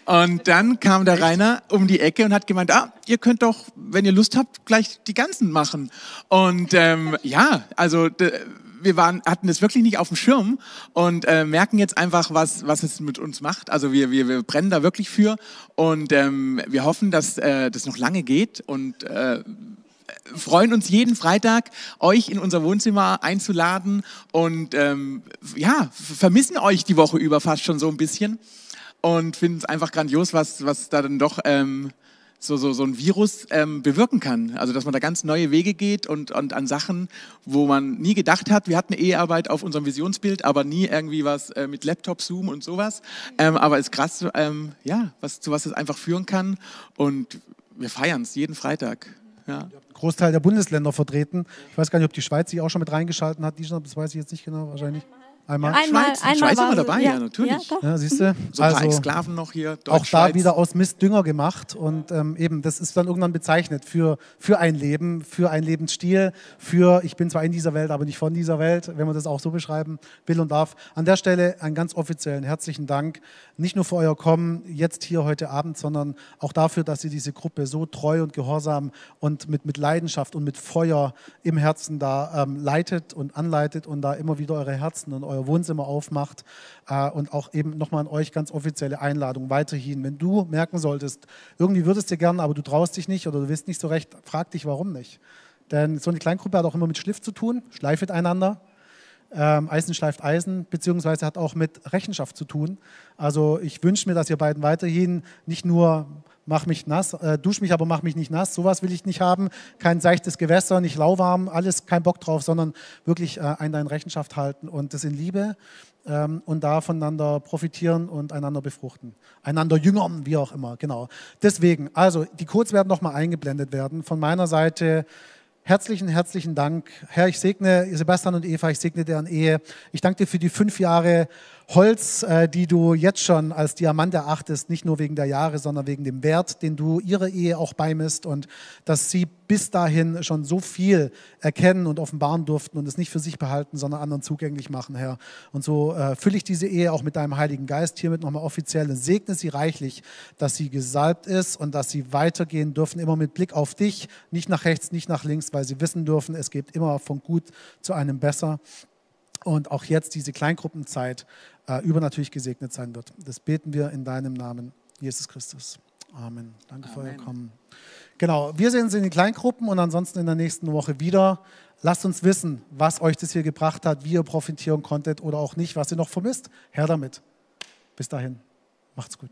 Und dann kam der Rainer um die Ecke und hat gemeint, ah, ihr könnt doch, wenn ihr Lust habt, gleich die ganzen machen. Und ähm, ja, also wir waren, hatten das wirklich nicht auf dem Schirm und äh, merken jetzt einfach, was, was es mit uns macht. Also wir, wir, wir brennen da wirklich für und ähm, wir hoffen, dass äh, das noch lange geht und äh, freuen uns jeden Freitag, euch in unser Wohnzimmer einzuladen und ähm, ja, vermissen euch die Woche über fast schon so ein bisschen und finden es einfach grandios, was, was da dann doch ähm, so, so, so ein Virus ähm, bewirken kann. Also dass man da ganz neue Wege geht und, und an Sachen, wo man nie gedacht hat, wir hatten E-Arbeit auf unserem Visionsbild, aber nie irgendwie was äh, mit Laptop, Zoom und sowas. Ähm, aber ist krass, ähm, ja, was, zu was es einfach führen kann und wir feiern es jeden Freitag. Ja. Großteil der Bundesländer vertreten. Ich weiß gar nicht, ob die Schweiz sich auch schon mit reingeschalten hat. Die, das weiß ich jetzt nicht genau, wahrscheinlich. Einmal? Einmal, Schweiz, einmal Schweiz war dabei, ja, ja natürlich. Ja, ja siehst du? So ein paar also, Exklaven noch hier. auch da wieder aus Mist Dünger gemacht und ähm, eben, das ist dann irgendwann bezeichnet für, für ein Leben, für einen Lebensstil, für ich bin zwar in dieser Welt, aber nicht von dieser Welt, wenn man das auch so beschreiben will und darf. An der Stelle einen ganz offiziellen herzlichen Dank, nicht nur für euer Kommen jetzt hier heute Abend, sondern auch dafür, dass ihr diese Gruppe so treu und gehorsam und mit, mit Leidenschaft und mit Feuer im Herzen da ähm, leitet und anleitet und da immer wieder eure Herzen und eure euer Wohnzimmer aufmacht. Äh, und auch eben nochmal an euch ganz offizielle Einladung weiterhin. Wenn du merken solltest, irgendwie würdest du gerne, aber du traust dich nicht oder du willst nicht so recht, frag dich, warum nicht. Denn so eine Kleingruppe hat auch immer mit Schliff zu tun, schleifet einander. Ähm, Eisen schleift Eisen, beziehungsweise hat auch mit Rechenschaft zu tun. Also ich wünsche mir, dass ihr beiden weiterhin nicht nur mach mich nass, äh, dusch mich, aber mach mich nicht nass. Sowas will ich nicht haben. Kein seichtes Gewässer, nicht lauwarm, alles kein Bock drauf, sondern wirklich äh, ein in Rechenschaft halten und das in Liebe ähm, und da voneinander profitieren und einander befruchten. Einander jüngern, wie auch immer, genau. Deswegen, also die Codes werden nochmal eingeblendet werden. Von meiner Seite herzlichen, herzlichen Dank. Herr, ich segne Sebastian und Eva, ich segne deren Ehe. Ich danke dir für die fünf Jahre Holz, äh, die du jetzt schon als Diamant erachtest, nicht nur wegen der Jahre, sondern wegen dem Wert, den du ihrer Ehe auch beimisst und dass sie bis dahin schon so viel erkennen und offenbaren durften und es nicht für sich behalten, sondern anderen zugänglich machen, Herr. Und so äh, fülle ich diese Ehe auch mit deinem Heiligen Geist hiermit nochmal offiziell und segne sie reichlich, dass sie gesalbt ist und dass sie weitergehen dürfen, immer mit Blick auf dich, nicht nach rechts, nicht nach links, weil sie wissen dürfen, es geht immer von gut zu einem besser und auch jetzt diese Kleingruppenzeit äh, übernatürlich gesegnet sein wird. Das beten wir in deinem Namen, Jesus Christus. Amen. Danke Amen. für euer Kommen. Genau, wir sehen uns in den Kleingruppen und ansonsten in der nächsten Woche wieder. Lasst uns wissen, was euch das hier gebracht hat, wie ihr profitieren konntet oder auch nicht, was ihr noch vermisst. Her damit. Bis dahin, macht's gut.